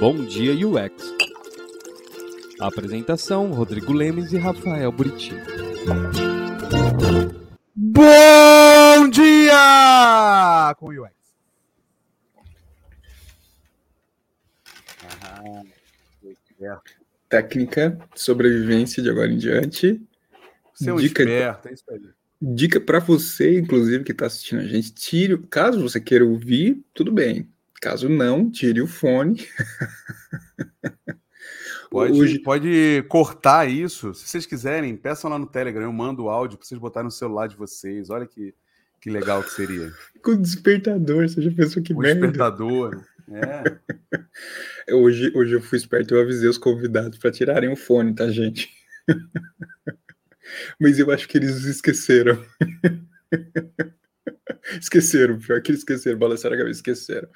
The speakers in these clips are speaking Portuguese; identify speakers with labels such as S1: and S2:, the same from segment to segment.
S1: Bom Dia UX. Apresentação: Rodrigo Lemes e Rafael Buriti.
S2: Bom dia com o UX.
S3: Técnica, sobrevivência de agora em diante.
S2: Você é um
S3: Dica-
S2: esperto, é isso aí.
S3: Dica para você, inclusive, que está assistindo a gente, tire, caso você queira ouvir, tudo bem. Caso não, tire o fone.
S2: Pode,
S3: Hoje-
S2: pode cortar isso. Se vocês quiserem, peçam lá no Telegram. Eu mando o áudio para vocês botarem no celular de vocês. Olha que, que legal que seria.
S3: Com o despertador, você já pensou que
S2: O
S3: merda?
S2: despertador. É.
S3: Hoje, hoje eu fui esperto, eu avisei os convidados para tirarem o fone, tá, gente? Mas eu acho que eles esqueceram. esqueceram, pior que esqueceram, balançaram a cabeça, esqueceram.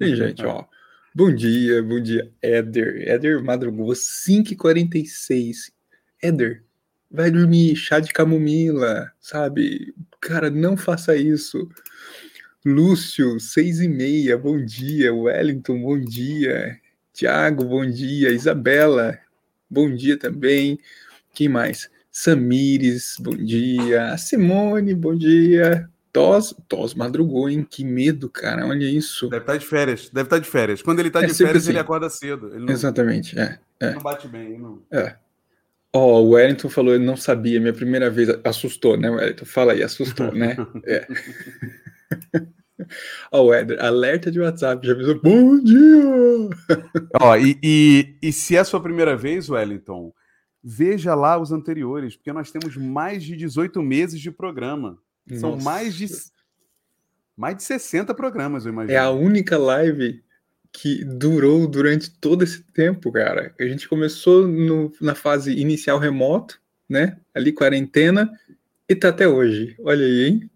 S3: E, gente, ó. Bom dia, bom dia, Éder. Éder madrugou 5h46. Éder, vai dormir, chá de camomila, sabe? Cara, não faça isso. Lúcio, seis e meia, bom dia. Wellington, bom dia. Tiago, bom dia. Isabela, bom dia também. Quem mais? Samires, bom dia. Simone, bom dia. Tos, Tos madrugou, hein? Que medo, cara. Olha isso.
S2: Deve estar de férias. Deve estar de férias. Quando ele está
S3: É
S2: de férias,
S3: assim.
S2: ele acorda cedo. Ele não,
S3: Exatamente, é.
S2: não bate bem. não-
S3: Ó, o Wellington falou, ele não sabia, minha primeira vez, assustou, né, Wellington? Fala aí, assustou, né? É. Ó, o Éder, alerta de WhatsApp, já avisou, bom dia!
S2: Ó, e, e, e se é a sua primeira vez, Wellington, veja lá os anteriores, porque nós temos mais de 18 meses de programa. São
S3: Nossa.
S2: mais de mais de 60 programas, eu imagino.
S3: É a única live que durou durante todo esse tempo, cara. A gente começou no- na fase inicial remoto, né? Ali quarentena, e tá até hoje. Olha aí, hein?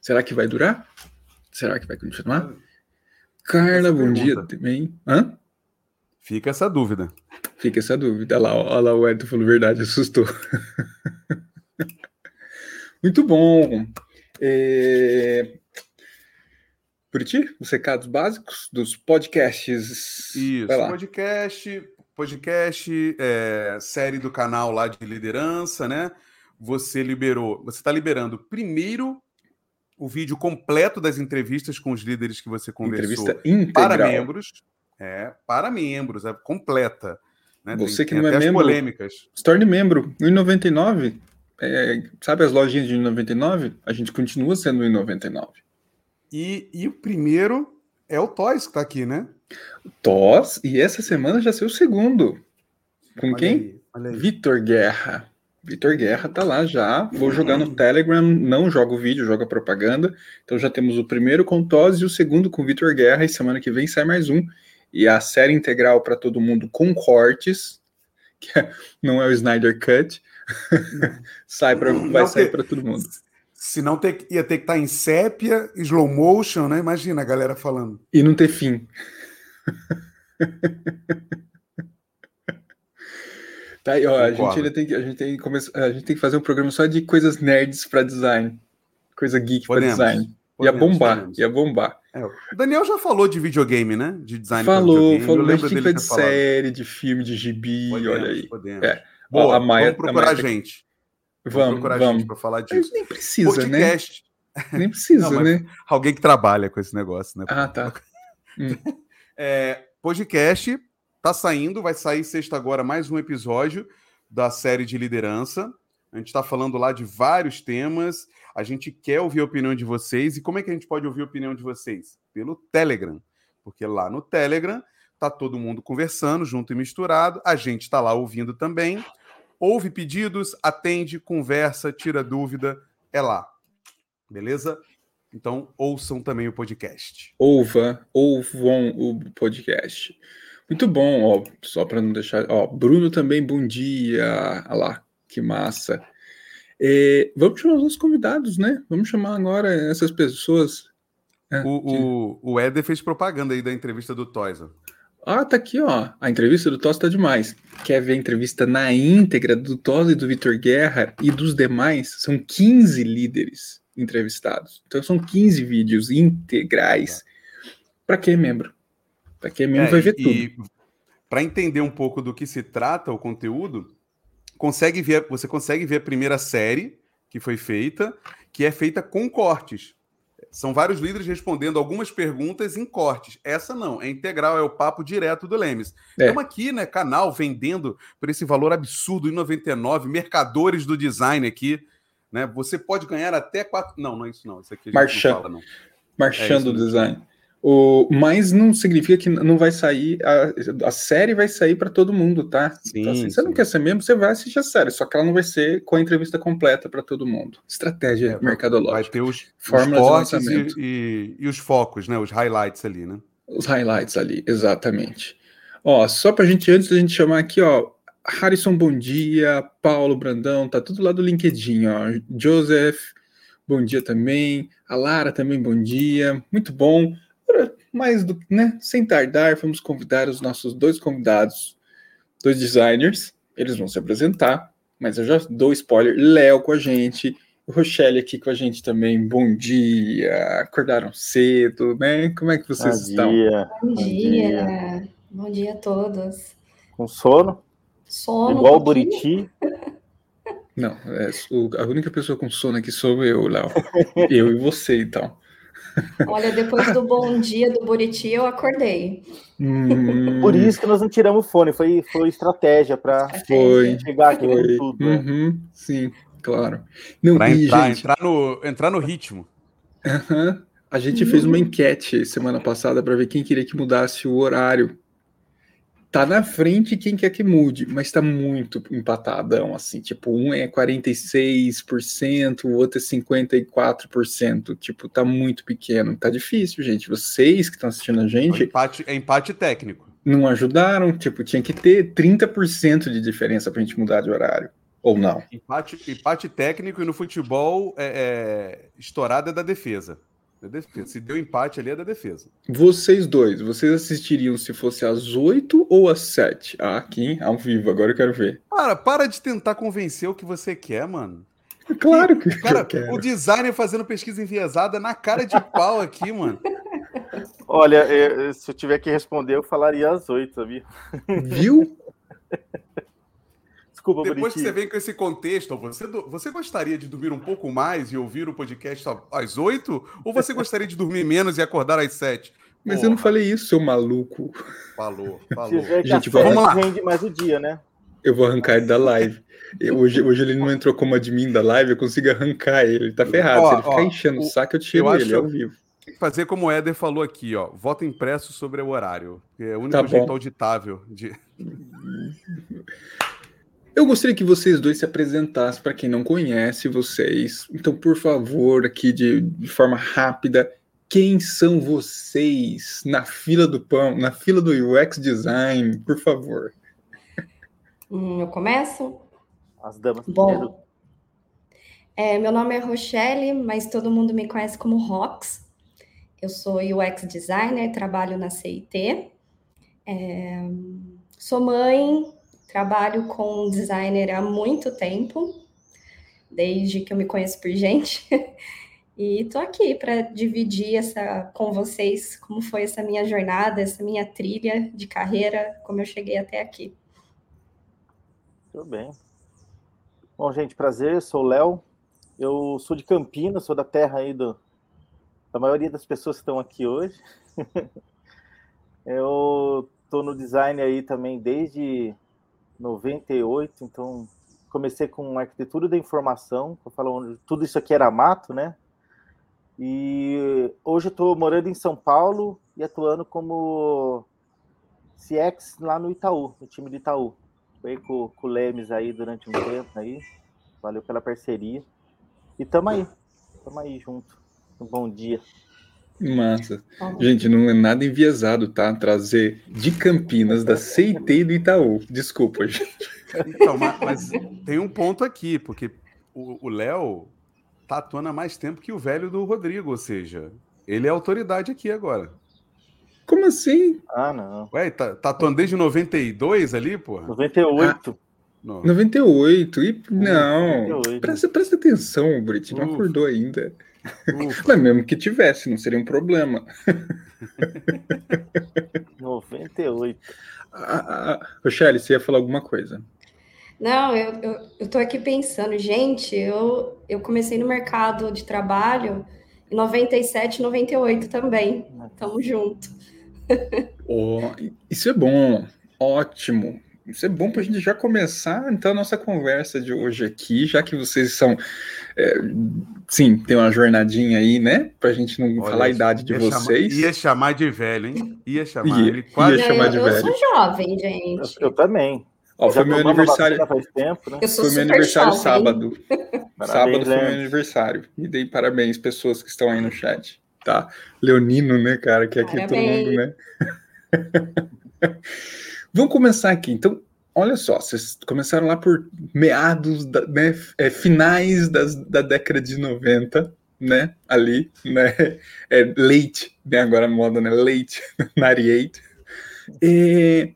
S3: Será que vai durar? Será que vai continuar? Carla,
S2: Essa
S3: bom dia também. Hã?
S2: Fica essa dúvida.
S3: Fica essa dúvida. Olha lá, olha lá o Edson falou verdade, assustou. Muito bom. É... Buriti, os recados básicos dos podcasts.
S2: Isso, podcast, podcast, é, série do canal lá de liderança, né? Você liberou, você está liberando primeiro o vídeo completo das entrevistas com os líderes que você conversou
S3: Entrevista integral.
S2: para membros. É, para membros, é completa. Né?
S3: Você que
S2: tem
S3: não é membro,
S2: polêmicas.
S3: Se torne membro. R$ 1,99. É, sabe as lojinhas de R$ 1,99? A gente continua sendo R$ 1,99.
S2: E, e o primeiro é o Toys que está aqui, né?
S3: TOS, e essa semana já saiu o segundo. Com
S2: Olha
S3: quem? Vitor Guerra. Vitor Guerra tá lá já. Vou jogar no Telegram, não jogo vídeo, jogo a propaganda. Então já temos o primeiro com Toz e o segundo com Vitor Guerra. E semana que vem sai mais um. E a série integral para todo mundo com cortes, que é- não é o Snyder Cut. sai pra, vai sair para todo mundo.
S2: Senão ter- ia ter que estar em sépia, slow motion, né? Imagina a galera falando.
S3: E não ter fim. Tá aí, ó, a gente ainda tem que, a gente tem que começar, a gente tem que fazer um programa só de coisas nerds para design, coisa geek para
S2: Podemos.
S3: design. ia
S2: Podemos,
S3: bombar,
S2: podemos.
S3: ia bombar.
S2: É, o Daniel já falou de videogame, né? De design
S3: falou,
S2: videogame.
S3: falou, a gente tem que de série, de filme, de gibi,
S2: Podemos,
S3: olha aí.
S2: Podemos.
S3: É.
S2: Boa,
S3: a Maia-
S2: vamos procurar
S3: a
S2: a
S3: Maia tá-
S2: gente.
S3: Vamos,
S2: procurar a
S3: vamos.
S2: gente para falar
S3: Mas
S2: disso.
S3: nem precisa, né?
S2: Podcast.
S3: Nem precisa,
S2: Não, mas-
S3: né?
S2: Alguém que trabalha com esse negócio, né?
S3: Ah, tá.
S2: É, podcast tá saindo, vai sair sexta agora mais um episódio da série de liderança. A gente está falando lá de vários temas. A gente quer ouvir a opinião de vocês. E como é que a gente pode ouvir a opinião de vocês? Pelo Telegram. Porque lá no Telegram tá todo mundo conversando, junto e misturado. A gente está lá ouvindo também. Ouve pedidos, atende, conversa, tira dúvida. É lá. Beleza? Então, ouçam também o podcast.
S3: Ouva, ouvam o podcast. Muito bom, ó, só para não deixar. Ó, Bruno também, bom dia. Olha lá, que massa. É, vamos chamar os nossos convidados, né? Vamos chamar agora essas pessoas. É, que-
S2: O, o, o Éder fez propaganda aí da entrevista do Toys. Ó.
S3: Ah, tá aqui, ó. A entrevista do Toss tá demais. Quer ver a entrevista na íntegra do Toss e do Vitor Guerra e dos demais? São 15 líderes entrevistados. Então são 15 vídeos integrais. Para quem é membro? Pra quem é membro vai ver tudo.
S2: E para entender um pouco do que se trata o conteúdo, consegue ver, você consegue ver a primeira série que foi feita, que é feita com cortes. São vários líderes respondendo algumas perguntas em cortes. Essa não, é integral, é o papo direto do Lemes.
S3: É.
S2: Estamos aqui, né, canal, vendendo por esse valor absurdo, em 99, mercadores do design aqui. Né? Você pode ganhar até quatro. Não, não é isso não. Isso aqui a gente
S3: Marchand.
S2: não fala, não.
S3: Marchando
S2: É
S3: o design. O, mas não significa que não vai sair. A, a série vai sair para todo mundo, tá?
S2: Sim,
S3: Então, assim, você não
S2: sim.
S3: quer ser membro, você vai assistir a série, só que ela não vai ser com a entrevista completa para todo mundo. Estratégia
S2: É,
S3: mercadológica.
S2: Vai ter os, os e, e- e os focos, né? Os highlights ali, né?
S3: Os highlights ali, exatamente. Ó, só pra gente, antes da gente chamar aqui, ó, Harrison, bom dia, Paulo Brandão, tá tudo lá do LinkedIn, ó, Joseph, bom dia também, a Lara também, bom dia, muito bom. Do né, sem tardar, vamos convidar os nossos dois convidados, dois designers, eles vão se apresentar, mas eu já dou spoiler, Léo com a gente, Rochelle aqui com a gente também, bom dia, acordaram cedo, né? Como é que vocês
S4: Bom
S3: estão?
S4: dia.
S5: Bom
S4: Bom
S5: dia. Bom dia a todos.
S4: Com sono?
S5: Sono.
S4: igual
S5: um
S4: o. Buriti?
S3: Não, é, o- a única pessoa com sono aqui sou eu, Léo. eu e você, então.
S5: Olha, depois do bom dia do Buriti, eu acordei.
S3: Hum,
S4: Por isso que nós não tiramos o fone, foi, foi estratégia para
S3: Foi,
S4: chegar aqui
S3: foi.
S4: tudo. né?
S3: Uhum, sim, claro. Não,
S2: Para
S3: e,
S2: entrar,
S3: gente,
S2: entrar, no, entrar no ritmo.
S3: aham, a gente fez uma enquete semana passada para ver quem queria que mudasse o horário. Tá na frente quem quer que mude, mas tá muito empatadão, assim. Tipo, um é 46%, o outro é 54%. Tipo, tá muito pequeno. Tá difícil, gente. Vocês que estão assistindo a
S2: É
S3: gente,
S2: empate, é empate técnico.
S3: não ajudaram. Tipo, tinha que ter 30% de diferença pra gente mudar de horário. Ou não.
S2: Empate, empate técnico e no futebol é, é, estourada é da defesa. Da defesa. Se deu empate ali é da defesa.
S3: Vocês dois, vocês assistiriam se fosse às 8 ou às 7? Ah, aqui, ao vivo, agora eu quero ver.
S2: Cara, para de tentar convencer o que você quer, mano.
S3: Claro que
S2: Cara,
S3: eu quero.
S2: o designer fazendo pesquisa enviesada na cara de pau aqui, mano.
S4: Olha, é, se eu tiver que responder, eu falaria às oito, sabia?
S3: Viu?
S4: Desculpa,
S2: Depois que você vem com esse contexto, você, do- você gostaria de dormir um pouco mais e ouvir o podcast às oito? Ou você gostaria de dormir menos e acordar às sete?
S3: Mas eu não
S2: Porra,
S3: falei isso, seu maluco.
S2: Falou, falou.
S3: Gente,
S2: vamos lá.
S4: rende mais o dia, né?
S3: Eu vou arrancar ele da live. Eu- hoje, hoje ele não entrou como admin da live, eu consigo arrancar ele. Ele tá ferrado.
S2: Ó,
S3: Se ele ficar
S2: ó,
S3: enchendo o saco, eu tiro
S2: eu
S3: ele
S2: acho-
S3: ao vivo.
S2: Tem que fazer como o Éder falou aqui, ó. Voto impresso sobre o horário. É o único
S3: Tá
S2: jeito auditável de.
S3: Eu gostaria que vocês dois se apresentassem para quem não conhece vocês. Então, por favor, aqui de, de forma rápida, quem são vocês na fila do pão, na fila do UX Design, por favor.
S5: Hum, eu começo?
S4: As damas primeiro.
S5: Bom, é, meu nome é Rochelle, mas todo mundo me conhece como Rox. Eu sou UX designer, trabalho na CIT. É, sou mãe, trabalho com designer há muito tempo, desde que eu me conheço por gente. E tô aqui para dividir essa com vocês como foi essa minha jornada, essa minha trilha de carreira, como eu cheguei até aqui.
S4: Tudo bem. Bom, gente, prazer, sou o Léo. Eu sou de Campinas, sou da terra aí do, da maioria das pessoas que estão aqui hoje. Eu tô no design aí também desde 98, então comecei com arquitetura da informação, eu falo, tudo isso aqui era mato, né? E hoje eu estou morando em São Paulo e atuando como CX lá no Itaú, no time do Itaú. Foi com, com o Lemes aí durante um tempo aí. Valeu pela parceria. E tamo aí. Tamo aí junto. Um bom dia.
S3: Massa.
S5: Tá.
S3: Gente, não é nada enviesado, tá? Trazer de Campinas, da CIT e do Itaú. Desculpa, gente.
S2: Então, ma- mas, tem um ponto aqui, porque o Léo tá atuando há mais tempo que o velho do Rodrigo, ou seja, ele é autoridade aqui agora.
S3: Como assim?
S4: Ah, não.
S2: Ué, tá, tá atuando desde 92 ali, porra?
S4: 98.
S2: Não.
S3: 98? E não.
S4: 98.
S3: Presta, presta atenção, Brit. Não acordou ainda.
S2: Ufa.
S3: Mas mesmo que tivesse, não seria um problema.
S4: 98.
S3: Ah, ah, Rochelle, você ia falar alguma coisa?
S5: Não, eu, eu, eu tô aqui pensando, gente, eu, eu comecei no mercado de trabalho em 97, 98 também. Tamo junto.
S3: Oh, isso é bom, ótimo. Isso é bom para a gente já começar então a nossa conversa de hoje aqui, já que vocês são, é, sim, tem uma jornadinha aí, né? Para a gente não
S2: Olha,
S3: falar a idade de vocês.
S2: Chamar, ia chamar de velho, hein? Ia chamar.
S3: Ia,
S2: ele quase
S3: ia chamar
S5: eu,
S3: de
S5: eu
S3: velho.
S5: sou jovem, gente.
S4: Eu, eu também.
S3: Ó, foi meu aniversário.
S4: tempo, né?
S5: Eu sou
S3: Foi meu aniversário
S5: jovem.
S3: sábado.
S4: Parabéns,
S3: sábado foi meu aniversário. Me dei parabéns, pessoas que estão aí no chat. Tá? Leonino, né, cara? Que aqui todo
S5: Parabéns.
S3: mundo, né? Vamos começar aqui. Então, olha só, vocês começaram lá por meados, da, né, é, finais das, da década de 90, né? Ali, né? É, late, né? Agora a moda, né? Late, 98. É,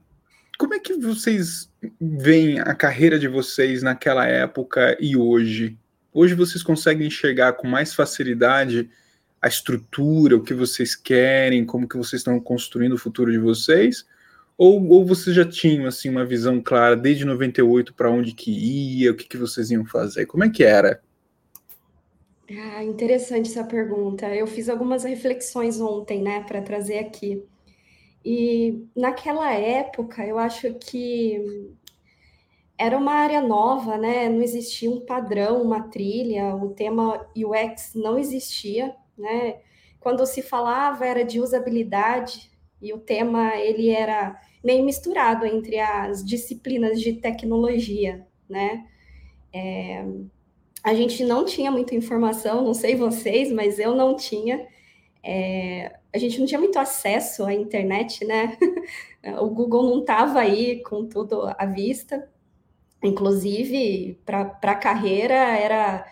S3: como é que vocês veem a carreira de vocês naquela época e hoje? Hoje vocês conseguem enxergar com mais facilidade a estrutura, o que vocês querem, como que vocês estão construindo o futuro de vocês? Ou, ou vocês já tinham assim uma visão clara desde 98 para onde que ia, o que, que vocês iam fazer? Como é que era?
S5: Ah, interessante essa pergunta. Eu fiz algumas reflexões ontem, né, para trazer aqui. E naquela época, eu acho que era uma área nova, né? Não existia um padrão, uma trilha, o tema UX não existia, né? Quando se falava era de usabilidade e o tema ele era meio misturado entre as disciplinas de tecnologia, né? É, a gente não tinha muita informação, não sei vocês, mas eu não tinha. É, a gente não tinha muito acesso à internet, né? o Google não estava aí com tudo à vista. Inclusive, para a carreira, era.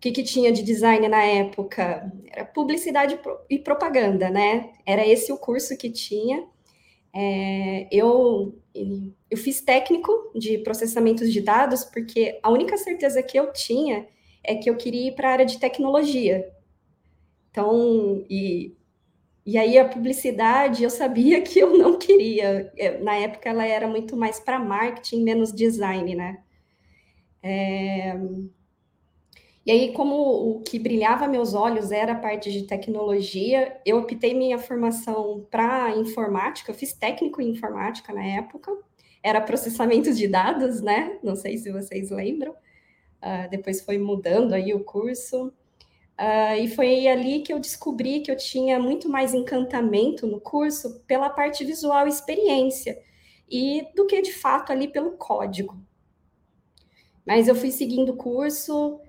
S5: O que, que tinha de design na época? Era publicidade e propaganda, né? Era esse o curso que tinha. É, eu, eu fiz técnico de processamentos de dados, porque a única certeza que eu tinha é que eu queria ir para a área de tecnologia. Então, e, e aí a publicidade eu sabia que eu não queria. Eu- Na época ela era muito mais para marketing, menos design, né? É, E aí, como o que brilhava meus olhos era a parte de tecnologia, eu optei minha formação para informática, eu fiz técnico em informática na época, era processamento de dados, né? Não sei se vocês lembram. Ah, depois foi mudando aí o curso. Ah, e foi ali que eu descobri que eu tinha muito mais encantamento no curso pela parte visual experiência, e do que de fato ali pelo código. Mas eu fui seguindo o curso,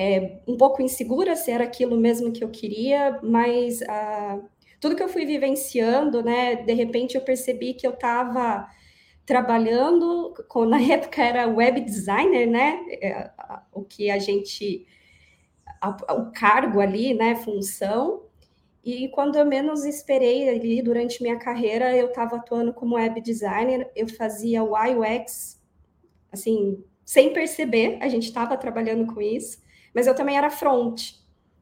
S5: é, um pouco insegura se era aquilo mesmo que eu queria, mas ah, tudo que eu fui vivenciando, né, de repente eu percebi que eu estava trabalhando, com, na época era web designer, né, é, o que a gente, o cargo ali, né, função, e quando eu menos esperei ali durante minha carreira, eu estava atuando como web designer, eu fazia UI UX, assim, sem perceber, a gente estava trabalhando com isso, mas eu também era front.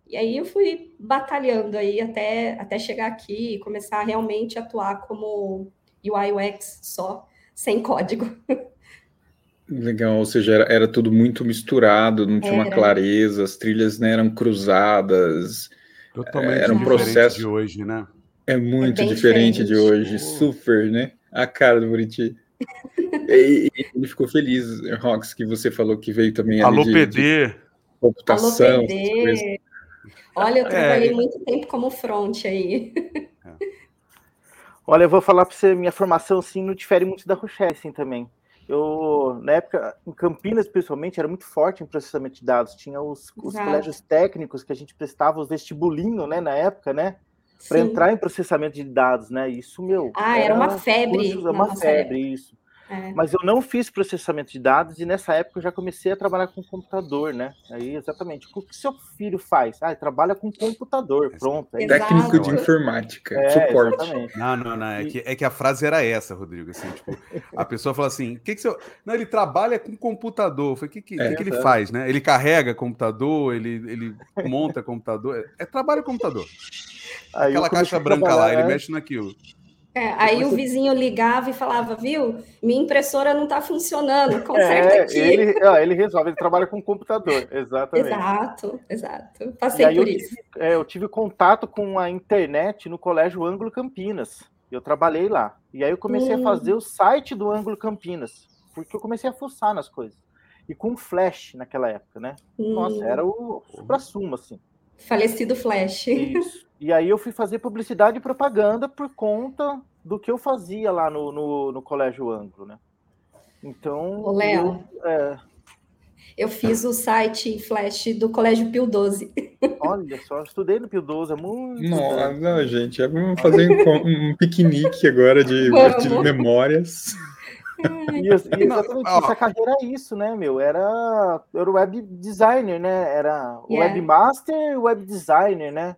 S5: E aí eu fui batalhando aí até, até chegar aqui e começar a realmente atuar como UI UX só, sem código.
S3: Legal, ou seja, era, era tudo muito misturado, não tinha uma
S5: Era.
S3: clareza, as trilhas né, eram cruzadas.
S2: Totalmente
S3: Era um
S2: diferente
S3: processo-
S2: de hoje, né?
S3: É muito
S5: bem
S3: diferente de
S5: diferente.
S3: hoje, super, né? A cara do Buriti. E, e ele ficou feliz, Rox, que você falou que veio também
S2: Alô,
S3: de, de
S2: PD.
S5: Alô,
S3: computação.
S5: Olha, eu trabalhei
S2: É.
S5: muito tempo como front aí.
S4: Olha, eu vou falar para você, minha formação assim não difere muito da Rochelle assim também. Eu, na época, em Campinas, principalmente, era muito forte em processamento de dados. Tinha os, os colégios técnicos que a gente prestava os vestibulinho, né, na época, né? Para entrar em processamento de dados, né? Isso, meu.
S5: Ah, era uma febre
S4: cursos-
S5: na
S4: uma febre, isso.
S5: É.
S4: Mas eu não fiz processamento de dados e nessa época eu já comecei a trabalhar com computador, né? Aí, exatamente. O que seu filho faz? Ah, ele trabalha com computador, pronto. É.
S3: Técnico de informática,
S4: É,
S3: suporte.
S4: exatamente.
S2: Não, não, não. É que, é que a frase era essa, Rodrigo. Assim, tipo, a pessoa fala assim: o que, que seu. Não, ele trabalha com computador. Falei, o que, que,
S3: É.
S2: que, que ele faz, né? Ele carrega computador, ele, ele monta computador. É, é trabalho com computador.
S4: Aí
S2: Aquela caixa branca lá, ele
S4: né?
S2: mexe naquilo.
S5: É, aí o vizinho ligava e falava, viu, minha impressora não está funcionando, conserta é, aqui.
S4: Ele, ó, ele resolve, ele trabalha com computador, exatamente.
S5: Exato, exato. Passei por
S4: eu
S5: isso.
S4: Tive, é, eu tive contato com a internet no Colégio Ângulo Campinas. Eu trabalhei lá. E aí eu comecei hum. a fazer o site do Ângulo Campinas, porque eu comecei a fuçar nas coisas. E com Flash naquela época, né? Hum. Nossa, era o supra-sumo, assim.
S5: Falecido Flash.
S4: Isso. E aí eu fui fazer publicidade e propaganda por conta do que eu fazia lá no, no, no Colégio Ângulo, né? Então.
S5: Ô, Léo. Eu, é... eu fiz o site Flash do Colégio Pio 12.
S4: Olha só, estudei no Pio 12, é muito.
S3: Nossa, não, gente, é, vamos fazer um, um piquenique agora de, de memórias.
S4: E, exatamente, essa carreira é isso, né, meu? Era, era web designer, né? Era yeah. webmaster e web designer, né?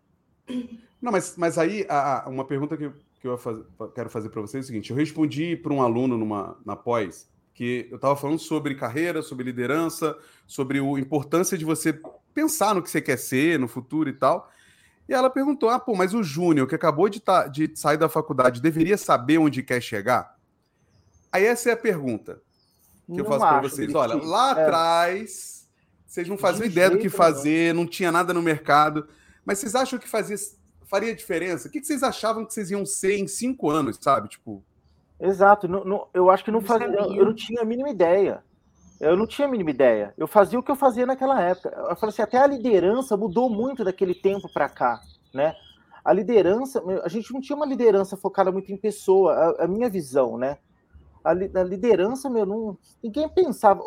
S2: Não, mas, mas aí a, a, uma pergunta que, que eu faz, quero fazer para vocês é o seguinte: eu respondi para um aluno numa, na pós que eu estava falando sobre carreira, sobre liderança, sobre a importância de você pensar no que você quer ser no futuro e tal. E ela perguntou: ah, pô, mas o Júnior, que acabou de, tá, de sair da faculdade, deveria saber onde quer chegar? Aí essa é a pergunta que não eu faço para vocês. Olha, lá é. atrás, vocês não faziam ideia do que fazer, não. não tinha nada no mercado. Mas vocês acham que fazia, faria diferença? O que vocês achavam que vocês iam ser em cinco anos, sabe? Tipo.
S4: Exato, não, não, eu acho que não fazia. Eu não tinha a mínima ideia. Eu não tinha a mínima ideia. Eu fazia o que eu fazia naquela época. Eu falei assim, até a liderança mudou muito daquele tempo para cá, né? A liderança, a gente não tinha uma liderança focada muito em pessoa, a, a minha visão, né? A, a, liderança, meu, não, ninguém pensava,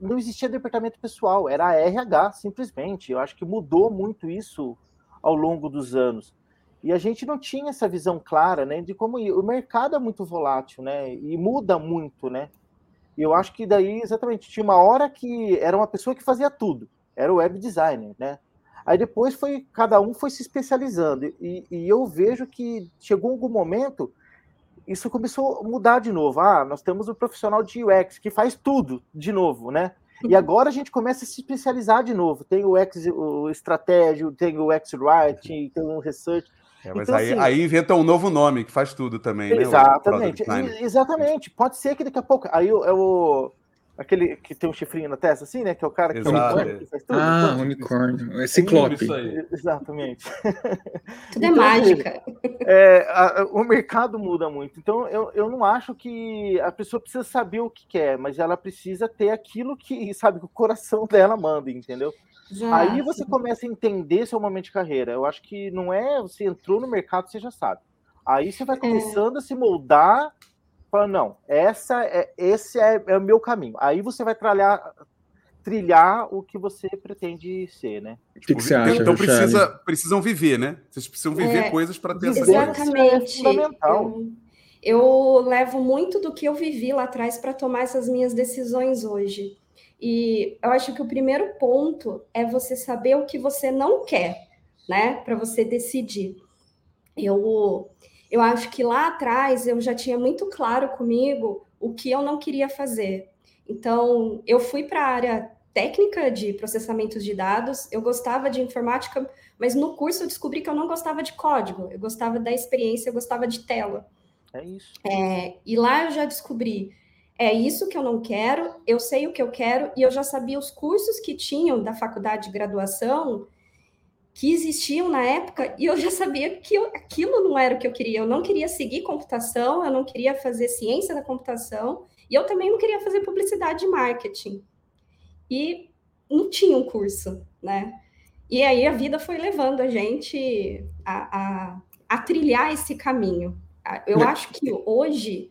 S4: não existia departamento pessoal, era a RH, simplesmente. Eu acho que mudou muito isso ao longo dos anos. E a gente não tinha essa visão clara, né, de como o mercado é muito volátil, né, e muda muito, né. E eu acho que daí exatamente tinha uma hora que era uma pessoa que fazia tudo, era o web designer, né. Aí depois foi cada um foi se especializando e, e eu vejo que chegou algum momento isso começou a mudar de novo. Ah, nós temos o profissional de UX que faz tudo de novo, né? E agora a gente começa a se especializar de novo. Tem o X, o estratégia, tem o X Writing, tem o Research.
S2: É, mas então, aí, assim, aí, inventa um novo nome que faz tudo também, né?
S4: Exatamente, exatamente. Pode ser que daqui a pouco. Aí é o, Aquele que tem um chifrinho na testa, assim, né? Que é o cara que,
S3: Exato,
S4: é
S3: unicórnio, que faz tudo. Ah, então, unicórnio. É ciclope.
S4: Exatamente.
S5: Tudo é então, mágica.
S4: É, a, o mercado muda muito. Então, eu, eu não acho que a pessoa precisa saber o que quer, mas ela precisa ter aquilo que, sabe, que o coração dela manda, entendeu? Aí você começa a entender seu momento de carreira. Eu acho que não é você entrou no mercado, você já sabe. Aí você vai é. começando é. a se moldar Fala, não, essa é, esse é, é o meu caminho. Aí você vai trilhar, trilhar o que você pretende ser, né?
S3: O que, que, você acha?
S2: Então precisa, precisam viver, né? Vocês precisam viver é, coisas para ter essa
S5: Exatamente. É eu, eu levo muito do que eu vivi lá atrás para tomar essas minhas decisões hoje. E eu acho que o primeiro ponto é você saber o que você não quer, né? Para você decidir. Eu eu acho que lá atrás eu já tinha muito claro comigo o que eu não queria fazer. Então, eu fui para a área técnica de processamento de dados, eu gostava de informática, mas no curso eu descobri que eu não gostava de código, eu gostava da experiência, eu gostava de tela.
S4: É isso.
S5: É, e lá eu já descobri, é isso que eu não quero, eu sei o que eu quero, e eu já sabia os cursos que tinham da faculdade de graduação que existiam na época e eu já sabia que eu, aquilo não era o que eu queria. Eu não queria seguir computação, eu não queria fazer ciência da computação e eu também não queria fazer publicidade e marketing. E não tinha um curso, né? E aí a vida foi levando a gente a, a, a trilhar esse caminho. Eu acho que hoje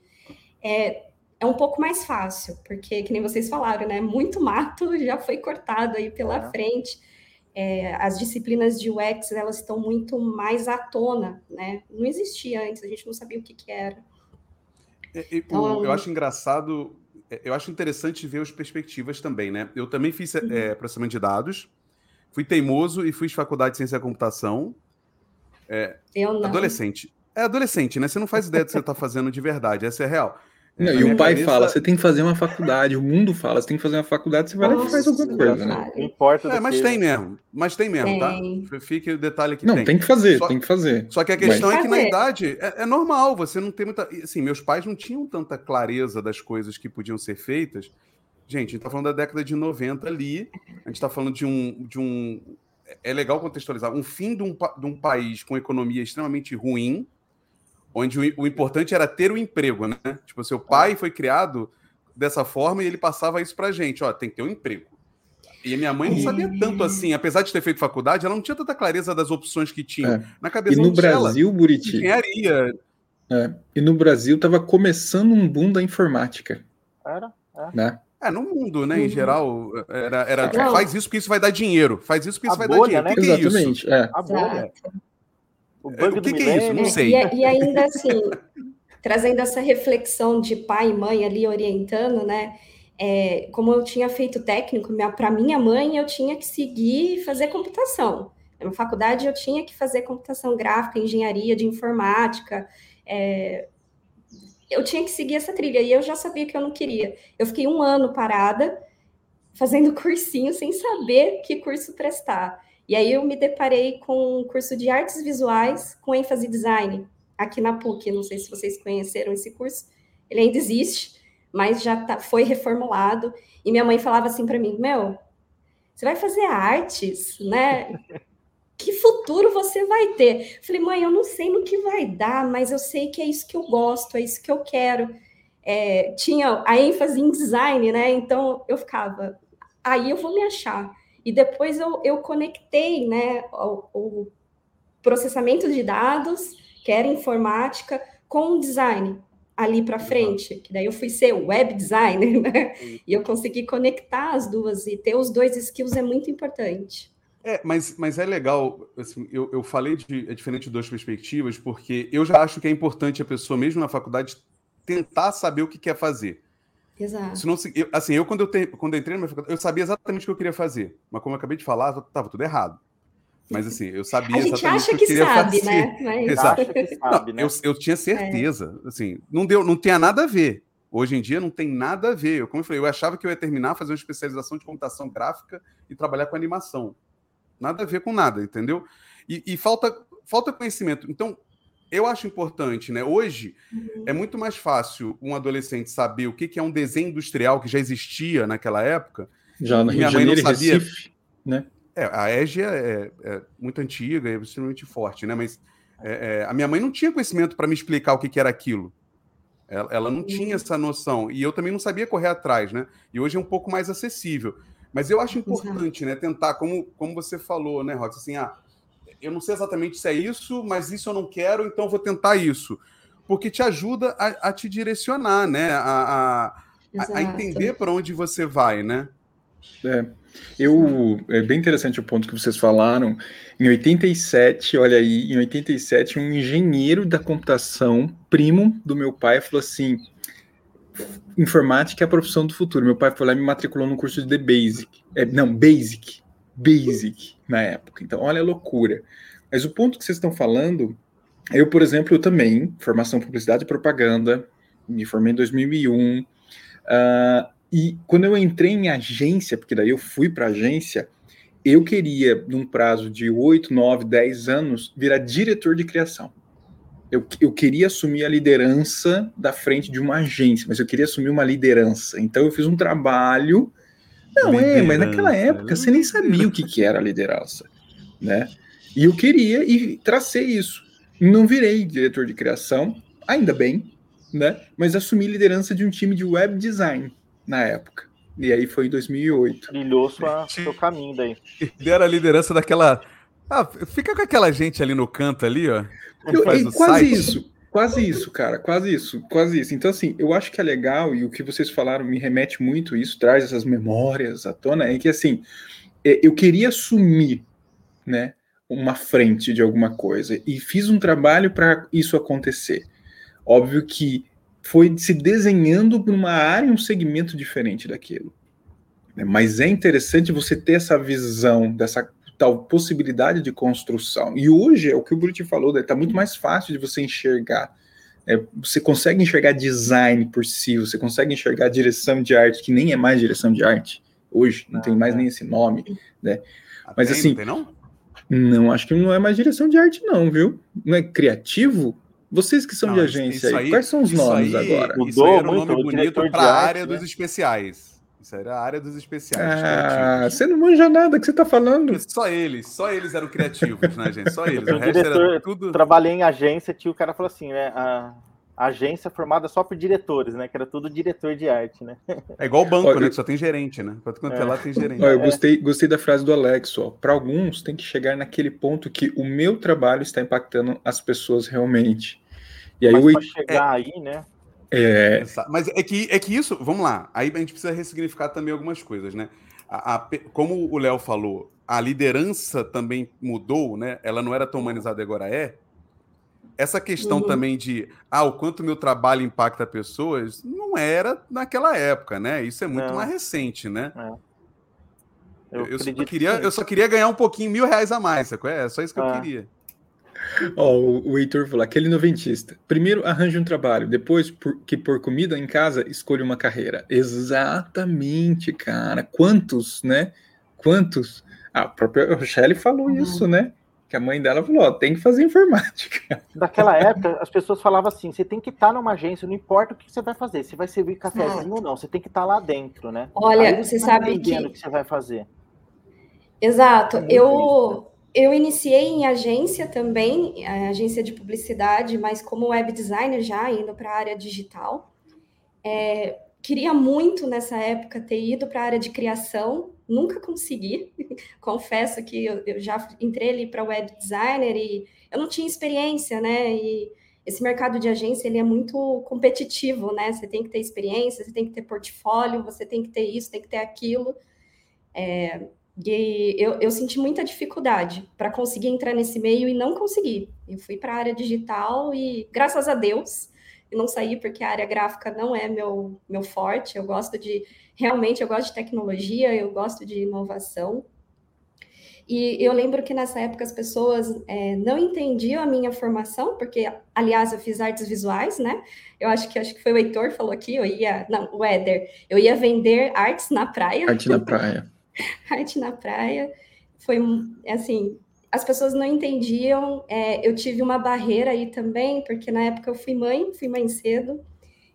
S5: é, é um pouco mais fácil, porque, que nem vocês falaram, né? Muito mato já foi cortado aí pela é. frente é, as disciplinas de UX elas estão muito mais à tona, né? Não existia antes, a gente não sabia o que, que era.
S2: Então, eu acho engraçado, é, eu acho interessante ver as perspectivas também, né? Eu também fiz uhum. é, processamento de dados, fui teimoso e fiz faculdade de ciência da computação. É,
S5: eu não.
S2: Adolescente. É adolescente, né? Você não faz ideia do que você está fazendo de verdade, essa é real.
S3: Não,
S2: Na
S3: e o pai
S2: cabeça-
S3: fala, você tem que fazer uma faculdade, o mundo fala, você tem que fazer uma faculdade, você vai lá e faz alguma coisa, né?
S4: Não importa.
S2: É, mas
S4: que-
S2: tem mesmo. Mas tem mesmo,
S5: Tem.
S2: tá? Fique o detalhe que
S3: Não,
S2: tem.
S3: tem que fazer,
S2: Só-
S3: tem que fazer.
S2: Só que a questão
S5: Mas-
S2: é que na idade é, é normal, você não tem muita. Assim, meus pais não tinham tanta clareza das coisas que podiam ser feitas. Gente, a gente tá falando da década de 90 ali. A gente tá falando de um. De um é legal contextualizar. Um fim de um, de um país com economia extremamente ruim, onde o, o importante era ter o emprego, né? Tipo, seu pai foi criado dessa forma e ele passava isso pra gente: ó, tem que ter um emprego. E a minha mãe não sabia tanto assim, apesar de ter feito faculdade, ela não tinha tanta clareza das opções que tinha.
S3: É.
S2: Na
S3: E
S2: cabeça
S3: no
S2: dela,
S3: Brasil, Buriti,
S2: engenharia,
S3: é, e no Brasil tava começando um boom da informática,
S4: Era?
S3: né?
S2: É, no mundo, né, em
S5: Uhum.
S2: geral, era, era tipo, faz isso porque isso vai dar dinheiro, faz isso porque isso
S4: A
S2: vai dar
S4: bolha,
S2: dinheiro.
S4: né?
S2: Que, que é isso?
S3: Exatamente, é.
S4: A bolha. O
S2: É, o
S4: do
S2: que que é isso? Não sei.
S5: E, a- e ainda assim, trazendo essa reflexão de pai e mãe ali orientando, né? é, como eu tinha feito técnico, para minha mãe eu tinha que seguir e fazer computação. Na faculdade eu tinha que fazer computação gráfica, engenharia de informática. é, eu tinha que seguir essa trilha e eu já sabia que eu não queria. Eu fiquei um ano parada fazendo cursinho sem saber que curso prestar. E aí eu me deparei com um curso de artes visuais com ênfase em design aqui na PUC. Não sei se vocês conheceram esse curso. Ele ainda existe, mas já tá- foi reformulado. E minha mãe falava assim para mim: Meu, você vai fazer artes, né? Que futuro você vai ter? Eu falei, mãe, eu não sei no que vai dar, mas eu sei que é isso que eu gosto, é isso que eu quero. É, tinha a ênfase em design, né? Então eu ficava, aí eu vou me achar. E depois eu, eu conectei, né, o, o processamento de dados, que era informática, com o design ali para frente, que daí eu fui ser web designer, né? E eu consegui conectar as duas e ter os dois skills é muito importante.
S2: É, mas, mas é legal, assim, eu, eu falei de é diferente de duas perspectivas, porque eu já acho que é importante a pessoa, mesmo na faculdade, tentar saber o que quer fazer.
S5: Exato.
S2: Senão, se- eu- assim, eu quando eu, te- quando eu entrei na minha faculdade, eu sabia exatamente o que eu queria fazer, mas como eu acabei de falar, estava tudo errado. Mas assim, eu sabia
S5: A gente
S2: exatamente
S5: acha
S2: o
S5: que
S2: eu queria
S5: sabe,
S2: fazer.
S5: né? Mas...
S2: Exato.
S4: Acha que sabe,
S2: Não,
S4: né?
S2: eu, eu tinha certeza, assim, não deu, não tinha nada a ver. Hoje em dia não tem nada a ver. Eu, como eu falei, eu achava que eu ia terminar, fazer uma especialização de computação gráfica e trabalhar com animação. Nada a ver com nada, entendeu? E, e falta, falta conhecimento. Então, eu acho importante, né? Hoje é muito mais fácil um adolescente saber o que que é um desenho industrial que já existia naquela época.
S3: Já no Rio
S2: Minha
S3: de
S2: mãe não
S3: Janeiro e
S2: sabia.
S3: Recife, né?
S2: É, a EGIA é, é muito antiga, é extremamente forte, né? Mas é, é, a minha mãe não tinha conhecimento para me explicar o que, que era aquilo. Ela, ela não tinha essa noção. E eu também não sabia correr atrás, né? E hoje é um pouco mais acessível. Mas eu acho importante, né? Tentar, como, como você falou, né, Rox? Assim, ah, eu não sei exatamente se é isso, mas isso eu não quero, então vou tentar isso. Porque te ajuda a, a te direcionar, né? A, a, a- entender para onde você vai, né?
S3: É. Eu, é bem interessante o ponto que vocês falaram. Em 87, olha aí, em 87, um engenheiro da computação, primo do meu pai, falou assim: informática é a profissão do futuro. Meu pai foi lá e me matriculou no curso de The Basic. É, não, Basic. Basic na época. Então, olha a loucura. Mas o ponto que vocês estão falando, eu, por exemplo, eu também, formação publicidade e propaganda, me formei em 2001. ah, e quando eu entrei em agência, porque daí eu fui para agência, eu queria, num prazo de 8, 9, 10 anos, virar diretor de criação. Eu, eu queria assumir a liderança da frente de uma agência, mas eu queria assumir uma liderança. Então eu fiz um trabalho. Não, é, mas naquela
S2: Liderança.
S3: época você nem sabia o que, que era liderança, né? E eu queria e tracei isso. Não virei diretor de criação, ainda bem, né? Mas assumi liderança de um time de web design na época. E aí foi em 2008.
S4: Trilhou sua, seu caminho daí.
S2: Deram a liderança daquela. Ah, fica com aquela gente ali no canto ali, ó.
S3: Eu-
S2: faz
S3: é quase
S2: site.
S3: isso, quase isso, cara, quase isso, quase isso. Então, assim, eu acho que é legal, e o que vocês falaram me remete muito, isso traz essas memórias à tona, é que, assim, é, eu queria assumir, né, uma frente de alguma coisa, e fiz um trabalho para isso acontecer. Óbvio que foi se desenhando para uma área, um segmento diferente daquilo. né? Mas é interessante você ter essa visão dessa tal possibilidade de construção. E hoje é o que o Bruti falou, está muito mais fácil de você enxergar. É, você consegue enxergar design por si, você consegue enxergar direção de arte, que nem é mais direção de arte hoje, não ah, tem mais é. nem esse nome, né? Mas tem, assim, não, tem, não? não, acho que não é mais direção de arte, não, viu? Não é criativo? Vocês que são não, de agência aí, aí, quais são os nomes aí, agora?
S2: Mudou isso aí era um nome bonito para a área né? dos especiais. Isso era a área dos especiais.
S3: Ah, você não manja nada que você está falando.
S2: Só eles, só eles eram criativos, né, gente? Só eles. O,
S4: o resto diretor, era tudo. Trabalhei em agência, tio, o cara falou assim, né? A, agência formada só por diretores, né? Que era tudo diretor de arte, né?
S2: É igual o banco, Olha, né? Que só tem gerente, né? Quanto quanto é. lá tem gerente.
S3: Olha, eu gostei, gostei da frase do Alex, ó. Para alguns tem que chegar naquele ponto que o meu trabalho está impactando as pessoas realmente.
S4: E aí Mas o chegar é, aí, né?
S2: É... Mas é que, é que isso, vamos lá, aí a gente precisa ressignificar também algumas coisas, né? A, a, como o Léo falou, a liderança também mudou, né? Ela não era tão humanizada agora é essa questão uhum. também de ah, o quanto meu trabalho impacta pessoas, não era naquela época, né? Isso é muito não. mais recente, né? É. Eu, eu, só queria, eu só queria ganhar um pouquinho, mil reais a mais, é só isso que eu é. queria.
S3: Ó, oh, o Heitor falou, aquele noventista. Primeiro arranje um trabalho, depois por, que por comida em casa escolha uma carreira. Exatamente, cara. Quantos, né? Quantos? A própria Rochelle falou uhum. isso, né? que a mãe dela falou, ó, tem que fazer informática.
S4: Daquela época, as pessoas falavam assim, você tem que estar numa agência, não importa o que você vai fazer, se vai servir cafezinho ou não, você tem que estar lá dentro, né?
S5: Olha, Aí você, sabe
S4: que... o que você vai fazer.
S5: Exato. Eu, eu iniciei em agência também, agência de publicidade, mas como web designer já, indo para a área digital. É, queria muito nessa época ter ido para a área de criação, nunca consegui. Confesso que eu, eu já entrei ali para web designer e eu não tinha experiência, né? E esse mercado de agência ele é muito competitivo, né? Você tem que ter experiência, você tem que ter portfólio, você tem que ter isso, tem que ter aquilo. É, e eu, eu senti muita dificuldade para conseguir entrar nesse meio e não consegui. Eu fui para a área digital e, graças a Deus, eu não saí porque a área gráfica não é meu, meu forte. Eu gosto de realmente eu gosto de tecnologia, eu gosto de inovação. E eu lembro que nessa época as pessoas é, não entendiam a minha formação, porque, aliás, eu fiz artes visuais, né? Eu acho que acho que foi o Heitor falou aqui, eu ia. Não, o Éder, eu ia vender artes na praia.
S3: Arte na praia.
S5: arte na praia. Foi assim, as pessoas não entendiam. É, eu tive uma barreira aí também, porque na época eu fui mãe, fui mãe cedo.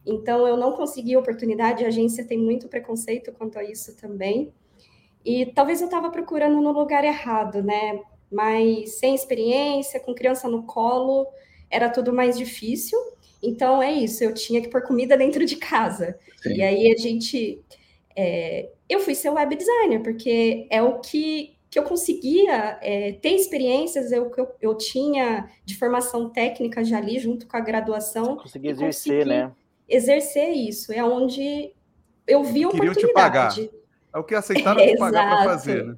S5: Então, eu não consegui oportunidade, a agência tem muito preconceito quanto a isso também. E talvez eu estava procurando no lugar errado, né? Mas sem experiência, com criança no colo, era tudo mais difícil. Então, é isso, eu tinha que pôr comida dentro de casa. Sim. E aí a gente. É, eu fui ser web designer, porque é o que, que eu conseguia é, ter experiências, eu, eu, eu tinha de formação técnica já ali, junto com a graduação.
S4: Conseguia exercer, né?
S5: exercer isso. É onde eu vi oportunidade. Te pagar.
S2: É o que aceitaram é, te pagar para fazer, né?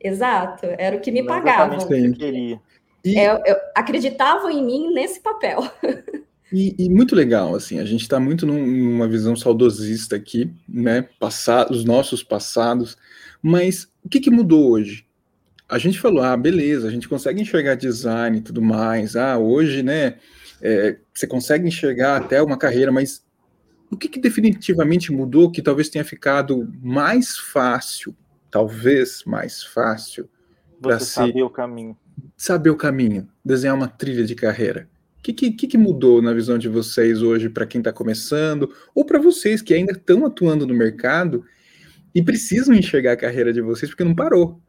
S5: Exato, era o que me Não pagavam. Que eu queria. E... É, eu, acreditavam em mim nesse papel.
S3: E, e, muito legal, assim, a gente está muito num, numa visão saudosista aqui, né? Passar, os nossos passados, mas o que, que mudou hoje? A gente falou, ah, beleza, a gente consegue enxergar design e tudo mais, ah, hoje, né? É, você consegue enxergar até uma carreira, mas o que, que definitivamente mudou que talvez tenha ficado mais fácil, talvez mais fácil,
S4: para saber o caminho?
S3: Saber o caminho, desenhar uma trilha de carreira. O que, que, que mudou na visão de vocês hoje para quem está começando, ou para vocês que ainda estão atuando no mercado e precisam enxergar a carreira de vocês porque não parou?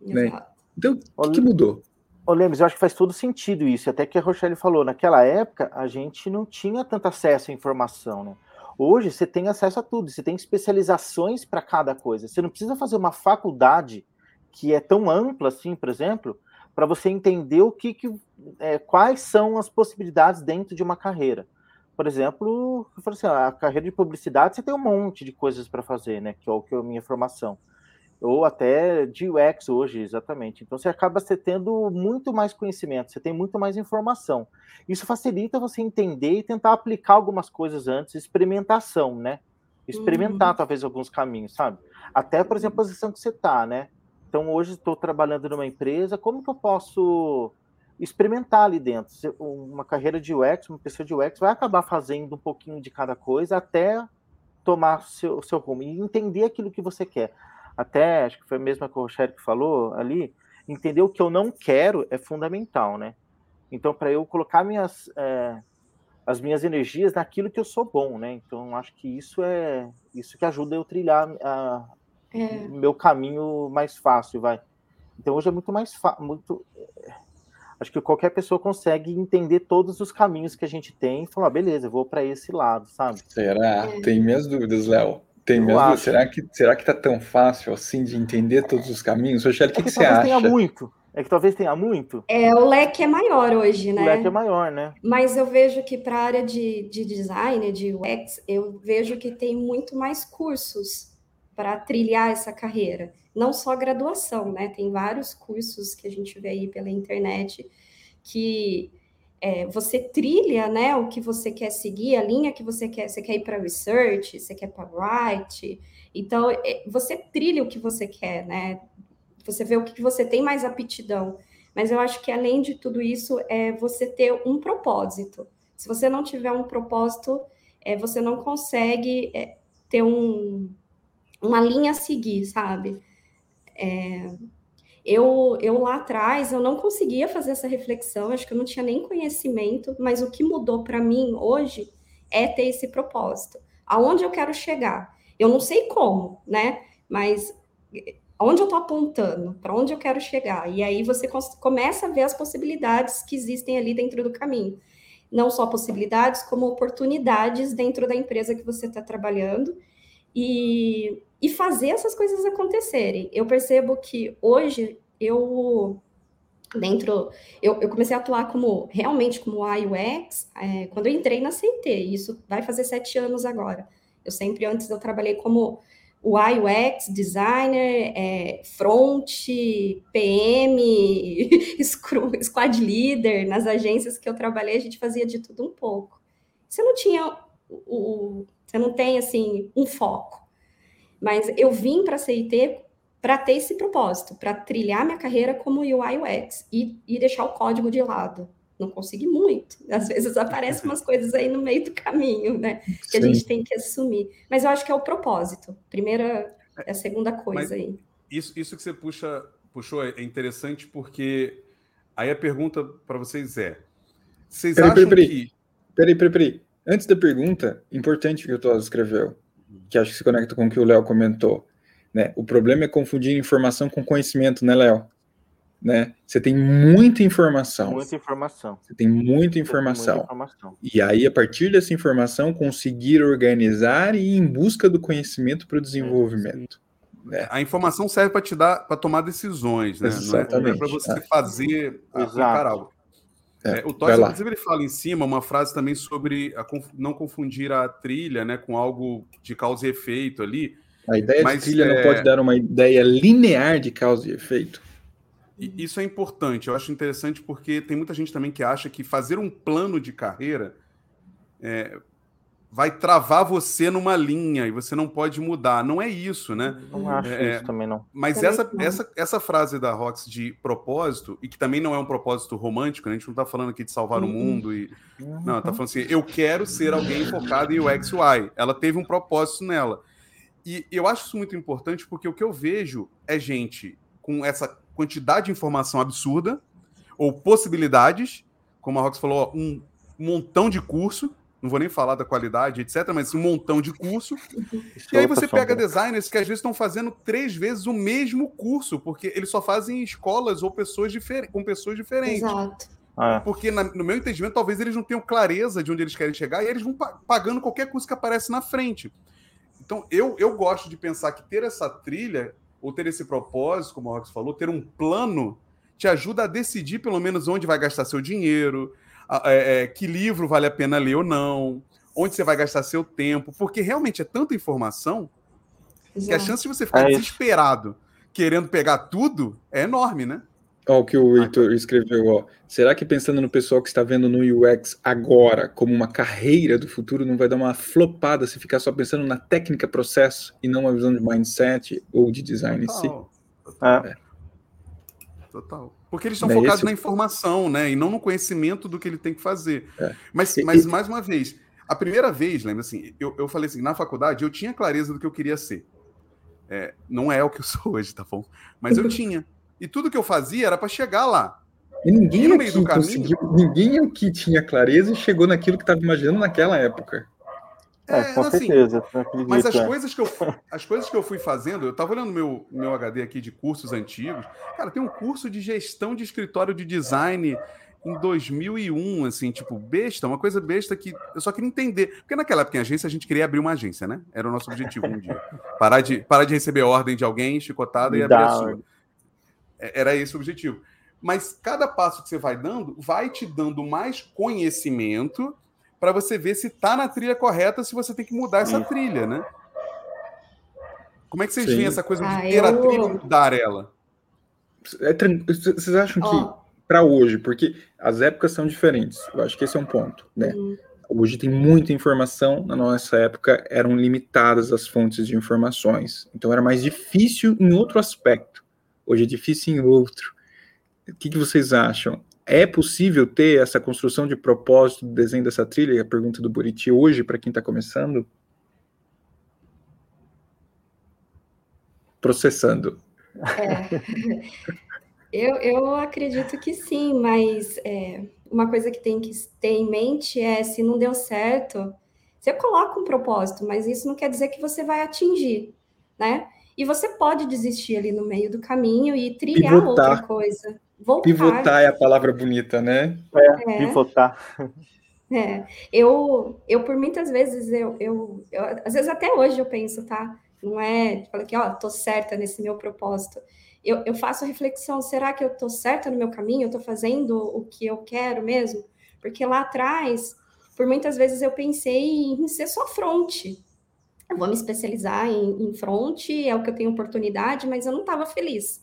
S3: Né? Então, o que, que mudou?
S4: Ô, Lemes, eu acho que faz todo sentido isso. Até que a Rochelle falou, naquela época a gente não tinha tanto acesso à informação, né? Hoje você tem acesso a tudo, você tem especializações para cada coisa. Você não precisa fazer uma faculdade que é tão ampla assim, por exemplo, para você entender o que, que é, quais são as possibilidades dentro de uma carreira. Por exemplo, eu falei assim, a carreira de publicidade você tem um monte de coisas para fazer, né? Que é o que é a minha formação ou até de UX hoje, exatamente. Então você acaba você tendo muito mais conhecimento, você tem muito mais informação. Isso facilita você entender e tentar aplicar algumas coisas antes, experimentação, né? Experimentar uhum. talvez alguns caminhos, sabe? Até, por exemplo, a posição que você está, né? Então hoje estou trabalhando numa empresa, como que eu posso experimentar ali dentro. Uma carreira de UX, uma pessoa de UX vai acabar fazendo um pouquinho de cada coisa até tomar seu, seu rumo e entender aquilo que você quer. Até, acho que foi a que o Rochelle que falou ali, entender o que eu não quero é fundamental, né? Então, para eu colocar minhas, é, as minhas energias naquilo que eu sou bom, né? Então, acho que isso é isso que ajuda eu trilhar a, é. meu caminho mais fácil, vai. Então, hoje é muito mais fácil, muito acho que qualquer pessoa consegue entender todos os caminhos que a gente tem e falar, ah, beleza, eu vou para esse lado, sabe?
S3: Será? É. Tem minhas dúvidas, Léo. Tem mesmo? Será que, será que tá tão fácil assim de entender todos os caminhos? Rochelle, o que, é que, que você acha?
S4: Tenha muito. É que talvez tenha muito.
S5: É, o leque é maior hoje, né?
S4: O leque é maior, né?
S5: Mas eu vejo que para a área de, de design, de UX, eu vejo que tem muito mais cursos para trilhar essa carreira. Não só graduação, né? Tem vários cursos que a gente vê aí pela internet que é, você trilha, né, o que você quer seguir, a linha que você quer, você quer ir para research, você quer para write, então é, você trilha o que você quer, né, você vê o que você tem mais aptidão, mas eu acho que além de tudo isso é você ter um propósito. Se você não tiver um propósito, é, você não consegue é, ter um, uma linha a seguir, sabe? É, eu, eu lá atrás, eu não conseguia fazer essa reflexão, acho que eu não tinha nem conhecimento, mas o que mudou para mim hoje é ter esse propósito. Aonde eu quero chegar? Eu não sei como, né? Mas onde eu estou apontando, para onde eu quero chegar. E aí você começa a ver as possibilidades que existem ali dentro do caminho. Não só possibilidades, como oportunidades dentro da empresa que você está trabalhando. E, e fazer essas coisas acontecerem. Eu percebo que hoje eu dentro eu, eu comecei a atuar como realmente como UX é, quando eu entrei na CIT, isso vai fazer sete anos agora. Eu sempre antes eu trabalhei como UI UX designer, é, front, PM, squad leader nas agências que eu trabalhei a gente fazia de tudo um pouco. Você não tinha o, você não tem assim um foco. Mas eu vim para a CIT para ter esse propósito, para trilhar minha carreira como UI UX e, e deixar o código de lado. Não consegui muito. Às vezes aparecem umas coisas aí no meio do caminho, né? Que Sim. a gente tem que assumir. Mas eu acho que é o propósito. Primeira é a segunda coisa Mas aí.
S2: Isso, isso que você puxa, puxou é interessante porque aí a pergunta para vocês é: vocês peraí, acham
S3: peraí,
S2: que.
S3: Peraí, peraí, peraí. Antes da pergunta, importante que o Todd escreveu que acho que se conecta com o que o Léo comentou. Né? O problema é confundir informação com conhecimento, né, Léo? Né? Você tem muita informação.
S4: Muita informação.
S3: Você tem muita informação. muita informação. E aí, a partir dessa informação, conseguir organizar e ir em busca do conhecimento para o desenvolvimento.
S2: É, A informação serve para te dar, para tomar decisões, né? Exatamente. Não é, é para você é. fazer, aplicar algo. É, é, o Todd, inclusive, ele fala em cima uma frase também sobre a, não confundir a trilha né, com algo de causa e efeito ali.
S3: A ideia mas, de trilha é... não pode dar uma ideia linear de causa e efeito.
S2: Isso é importante, eu acho interessante porque tem muita gente também que acha que fazer um plano de carreira é, vai travar você numa linha e você não pode mudar. Não é isso, né?
S4: Não acho é, isso também, não.
S2: Mas essa, essa, essa frase da Rox de propósito, e que também não é um propósito romântico, né? a gente não está falando aqui de salvar uhum. o mundo e. Uhum. Não, tá falando assim, eu quero ser alguém focado em UX UI. Ela teve um propósito nela. E eu acho isso muito importante porque o que eu vejo é gente com essa quantidade de informação absurda, ou possibilidades, como a Rox falou, um montão de curso, não vou nem falar da qualidade, etc., mas um montão de curso. e aí você pega designers que às vezes estão fazendo três vezes o mesmo curso, porque eles só fazem escolas ou pessoas com pessoas diferentes. Exato. Ah, é. Porque, na, no meu entendimento, talvez eles não tenham clareza de onde eles querem chegar e eles vão pagando qualquer curso que aparece na frente. Então, eu, eu gosto de pensar que ter essa trilha, ou ter esse propósito, como o Rox falou, ter um plano, te ajuda a decidir pelo menos onde vai gastar seu dinheiro, é, é, que livro vale a pena ler ou não, onde você vai gastar seu tempo, porque realmente é tanta informação Exato. que a chance de você ficar é desesperado querendo pegar tudo é enorme, né?
S3: Olha o que o Heitor escreveu, ó. Será que pensando no pessoal que está vendo no UX agora como uma carreira do futuro não vai dar uma flopada se ficar só pensando na técnica, processo e não uma visão de mindset ou de design
S2: Total.
S3: em si?
S2: Total. É. Total. Porque eles estão
S3: Não é
S2: focados na informação, né? E não no conhecimento do que ele tem que fazer.
S3: É.
S2: Mas, mas mais uma vez, a primeira vez, lembra assim, eu, eu falei assim, na faculdade eu tinha clareza do que eu queria ser. É, não é o que eu sou hoje, tá bom? Mas eu tinha. E tudo que eu fazia era para chegar lá.
S3: E ninguém
S2: E
S3: aqui
S2: do caminho-
S3: conseguiu, ninguém aqui tinha clareza e chegou naquilo que estava imaginando naquela época.
S4: É, com
S2: assim,
S4: certeza.
S2: Mas as
S4: é.
S2: coisas que eu as coisas que eu fui fazendo, eu tava olhando meu meu HD aqui de cursos antigos. Cara, tem um curso de gestão de escritório de design em 2001, assim, tipo, besta, uma coisa besta que eu só queria entender. Porque naquela época em agência a gente queria abrir uma agência, né? Era o nosso objetivo um dia. Parar de, parar de receber ordem de alguém, chicotada e abrir a sua. É- Era esse o objetivo. Mas cada passo que você vai dando, vai te dando mais conhecimento para você ver se tá na trilha correta, se você tem que mudar essa trilha, né? Como é que vocês
S3: Sim.
S2: veem essa coisa de
S5: Ah,
S2: ter a
S5: eu-
S2: trilha e mudar ela?
S3: É Vocês acham que
S5: Ó,
S3: para hoje, porque as épocas são diferentes, eu acho que esse é um ponto, né?
S5: hum,
S3: Hoje tem muita informação, na nossa época eram limitadas as fontes de informações, então era mais difícil em outro aspecto. Hoje é difícil em outro. O que, que vocês acham? É possível ter essa construção de propósito do desenho dessa trilha? A pergunta do Buriti hoje, para quem está começando? Processando.
S5: Eu, eu acredito que sim, mas é, uma coisa que tem que ter em mente é se não deu certo, você coloca um propósito, mas isso não quer dizer que você vai atingir, né? E você pode desistir ali no meio do caminho e trilhar outra coisa. Voltar.
S3: Pivotar é a palavra bonita, né?
S5: É.
S4: Pivotar.
S5: É, eu, eu por muitas vezes, eu, eu, eu- às vezes até hoje eu penso, tá? Não é, falo que, ó, tô certa nesse meu propósito. Eu, eu faço reflexão, será que eu tô certa no meu caminho? Eu tô fazendo o que eu quero mesmo? Porque lá atrás, por muitas vezes eu pensei em ser só front. Eu vou me especializar em, em front, é o que eu tenho oportunidade, mas eu não estava feliz.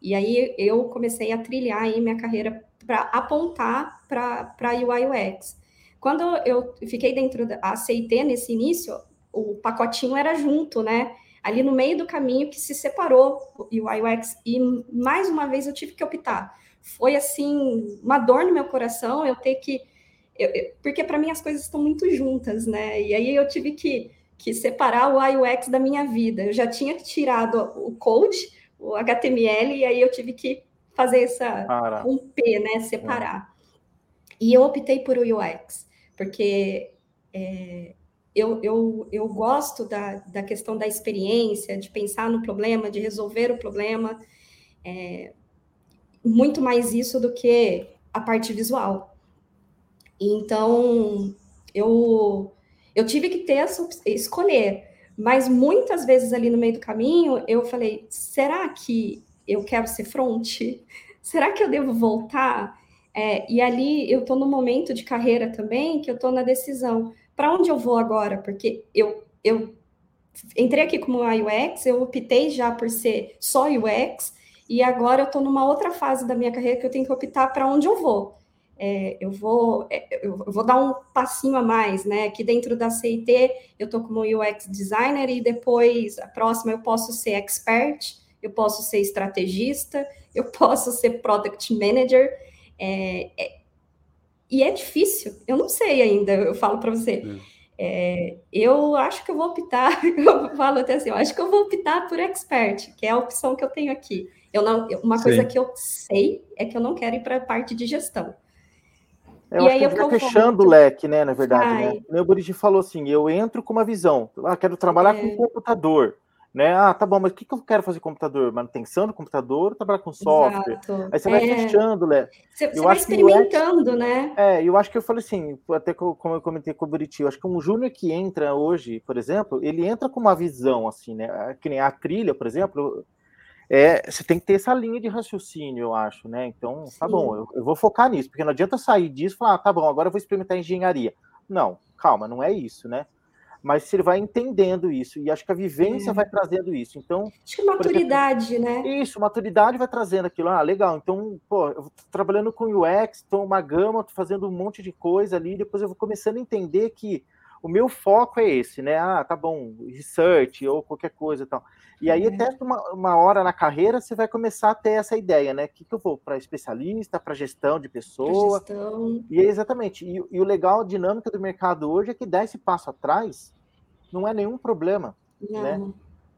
S5: E aí eu comecei a trilhar aí minha carreira para apontar para UI UX. Quando eu fiquei dentro da ACT nesse início, o pacotinho era junto, né? Ali no meio do caminho que se separou o UI UX e mais uma vez eu tive que optar. Foi assim uma dor no meu coração eu ter que eu- eu- porque para mim as coisas estão muito juntas, né? E aí eu tive que, que separar o UI UX da minha vida. Eu já tinha tirado o code, o HTML e aí eu tive que fazer essa
S4: Para.
S5: um P, né? Separar. E eu optei por o UX, porque é, eu, eu, eu gosto da, da questão da experiência, de pensar no problema, de resolver o problema. é, muito mais isso do que a parte visual. Então, eu, eu tive que ter essa escolher. Mas muitas vezes ali no meio do caminho, eu falei: será que eu quero ser front? Será que eu devo voltar? É, e ali eu estou num momento de carreira também que eu estou na decisão. Para onde eu vou agora? Porque eu, eu entrei aqui como UX, eu optei já por ser só UX, e agora eu estou numa outra fase da minha carreira que eu tenho que optar para onde eu vou. É, eu vou é, eu vou dar um passinho a mais, né? Aqui dentro da CIT eu estou como UX designer e depois a próxima eu posso ser expert, eu posso ser estrategista, eu posso ser product manager. É, é, e é difícil, eu não sei ainda, eu falo para você. É, eu acho que eu vou optar, eu falo até assim, eu acho que eu vou optar por expert, que é a opção que eu tenho aqui. Eu não, uma
S3: Sim.
S5: coisa que eu sei é que eu não quero ir para a parte de gestão.
S4: Eu
S5: E
S4: acho
S5: aí
S4: que
S5: eu
S4: vai
S5: concordo.
S4: fechando o leque, né, na verdade, né?
S5: Vai.
S4: Nem O Buriti falou assim, eu entro com uma visão, ah, quero trabalhar
S5: É.
S4: com computador, né? Ah, tá bom, mas o que, que eu quero fazer com computador? Manutenção do computador trabalhar com software?
S5: Exato.
S4: Aí você vai
S5: É,
S4: fechando, Lé.
S5: Você,
S4: Eu
S5: você vai experimentando, né?
S4: É, eu acho que eu falei assim, até co- como eu comentei com o Buriti, eu acho que um júnior que entra hoje, por exemplo, ele entra com uma visão, assim, né? Que nem a trilha, por exemplo, é, você tem que ter essa linha de raciocínio, eu acho, né? Então, tá
S5: Sim.
S4: bom, eu, eu vou focar nisso, porque não adianta sair disso e falar, ah, tá bom, agora eu vou experimentar engenharia. Não, calma, não é isso, né? Mas você vai entendendo isso, e acho que a vivência
S5: É.
S4: vai trazendo isso. Então,
S5: Acho que maturidade, né?
S4: isso, maturidade vai trazendo aquilo. Ah, legal. Então, pô, eu tô trabalhando com UX, tô uma gama, tô fazendo um monte de coisa ali, depois eu vou começando a entender que o meu foco é esse, né? Ah, tá bom, research ou qualquer coisa e tal. E aí, até uma, uma hora na carreira, você vai começar a ter essa ideia, né? O que, que eu vou para especialista, para gestão de
S5: Pra
S4: pessoa.
S5: gestão.
S4: E é exatamente. E, e o legal, a dinâmica do mercado hoje é que dar esse passo atrás não é nenhum problema.
S5: Não.
S4: Né?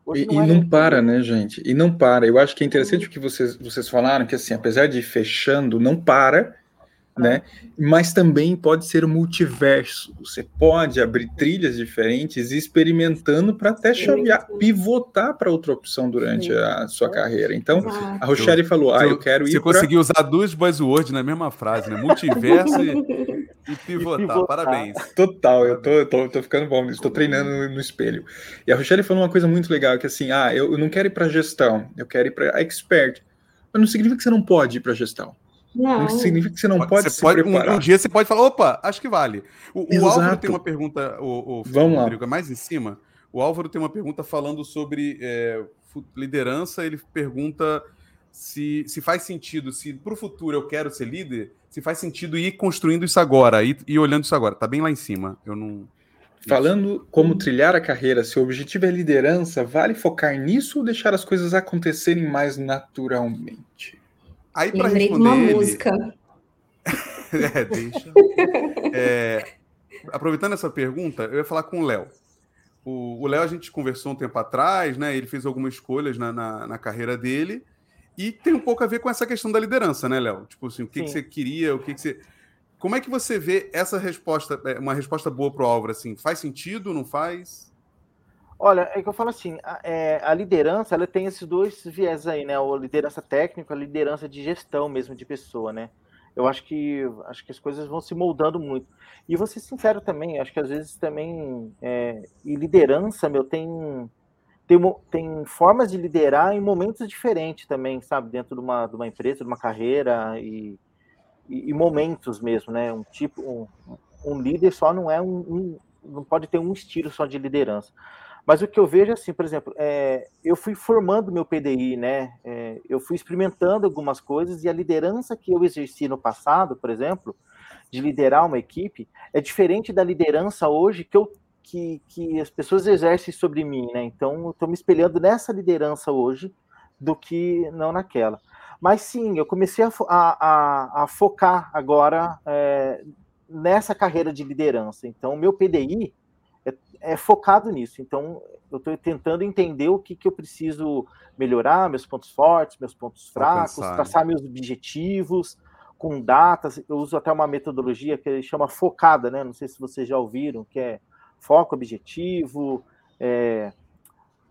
S4: Hoje
S3: E,
S4: não
S3: e
S4: é
S3: não para,
S4: problema.
S3: né, gente? E não para. Eu acho que é interessante o que vocês, vocês falaram, que assim, apesar de ir fechando, não para, né? Mas também pode ser multiverso. Você pode abrir trilhas diferentes e experimentando para até chavear, pivotar para outra opção durante
S5: Sim.
S3: a sua carreira. Então,
S5: Exato.
S3: a Rochelle falou: Ah, eu quero
S2: Você
S3: ir para.
S2: conseguiu usar duas buzzwords na mesma frase, né? Multiverso e, e pivotar.
S4: pivotar.
S2: Parabéns.
S3: Total, eu tô, eu tô, tô ficando bom, estou treinando no, no espelho. E a Rochelle falou uma coisa muito legal, que assim, ah, eu, eu não quero ir para gestão, eu quero ir para expert. Mas não significa que você não pode ir para gestão. Não
S5: Não.
S3: significa que você não pode
S2: Você
S3: se
S2: pode- um,
S3: preparar.
S2: um dia você pode falar, opa, acho que vale. O, o. Álvaro tem uma pergunta, o, o
S3: Vamos lá.
S2: Rodrigo, é mais em cima. O Álvaro tem uma pergunta falando sobre é, liderança. Ele pergunta se, se faz sentido, se para o futuro eu quero ser líder, se faz sentido ir construindo isso agora, ir, ir olhando isso agora. Tá bem lá em cima. Eu não.
S3: Falando como trilhar a carreira, se o objetivo é liderança, vale focar nisso ou deixar as coisas acontecerem mais naturalmente?
S2: Aí para responder
S5: uma
S2: ele,
S5: música.
S2: É, deixa. É, aproveitando essa pergunta, eu ia falar com o Léo. O Léo, a gente conversou um tempo atrás, né? Ele fez algumas escolhas na, na, na carreira dele. E tem um pouco a ver com essa questão da liderança, né, Léo? Tipo assim, o que, que você queria, o que, que você. Como é que você vê essa resposta, é, uma resposta boa para o Álvaro? Assim, faz sentido, não faz?
S4: Olha, é que eu falo assim, a, é, a liderança, ela tem esses dois viés aí, né? A liderança técnica, a liderança de gestão mesmo de pessoa, né? Eu acho que acho que as coisas vão se moldando muito. E vou ser sincero também, acho que às vezes também é, e liderança, meu, tem tem, tem formas de liderar em momentos diferentes também, sabe? Dentro de uma, de uma empresa, de uma carreira e, e, e momentos mesmo, né? Um tipo, um, um líder só não é um, um- não pode ter um estilo só de liderança. Mas o que eu vejo é assim, por exemplo, é, eu fui formando meu PDI, né? É, eu fui experimentando algumas coisas e a liderança que eu exerci no passado, por exemplo, de liderar uma equipe, é diferente da liderança hoje que, eu, que, que as pessoas exercem sobre mim, né? Então, eu estou me espelhando nessa liderança hoje do que não naquela. Mas sim, eu comecei a, a, a, focar agora é, nessa carreira de liderança. Então, meu PDI é, é focado nisso. Então, eu estou tentando entender o que, que eu preciso melhorar, meus pontos fortes, meus pontos fracos,
S2: Alcançar, né?
S4: traçar meus objetivos com datas. Eu uso até uma metodologia que chama focada, né? Não sei se vocês já ouviram, que é foco, objetivo, é,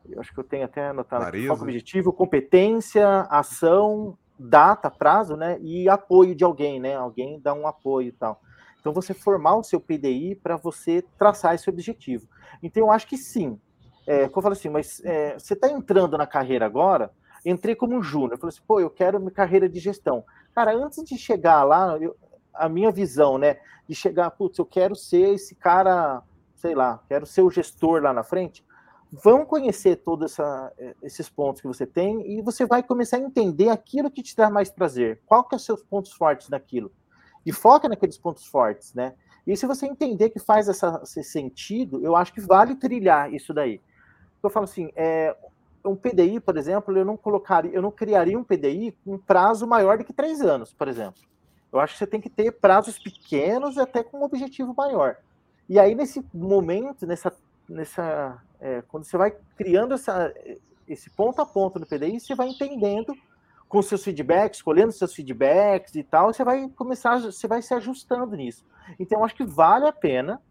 S4: eu acho que eu tenho até anotado aqui, foco, objetivo, competência, ação, data, prazo, né? E apoio de alguém, né? Alguém dá um apoio e tal. Então, você formar o seu PDI para você traçar esse objetivo. Então, eu acho que sim. É, eu falo assim, mas é, você está entrando na carreira agora, entrei como júnior. Eu falei assim, pô, eu quero minha carreira de gestão. Cara, antes de chegar lá, eu- a minha visão, né? De chegar, putz, eu quero ser esse cara, sei lá, quero ser o gestor lá na frente. Vão conhecer todos eh, esses pontos que você tem e você vai começar a entender aquilo que te dá mais prazer. Qual que é os seus pontos fortes naquilo? E foca naqueles pontos fortes, né? E se você entender que faz essa, esse sentido, eu acho que vale trilhar isso daí. Eu falo assim, é, um PDI, por exemplo, eu não colocaria, eu não criaria um PDI com prazo maior do que três anos, por exemplo. Eu acho que você tem que ter prazos pequenos e até com um objetivo maior. E aí, nesse momento, nessa, nessa é, quando você vai criando essa, esse ponto a ponto no PDI, você vai entendendo com seus feedbacks, escolhendo seus feedbacks e tal, você vai começar, você vai se ajustando nisso. Então, eu acho que vale a pena,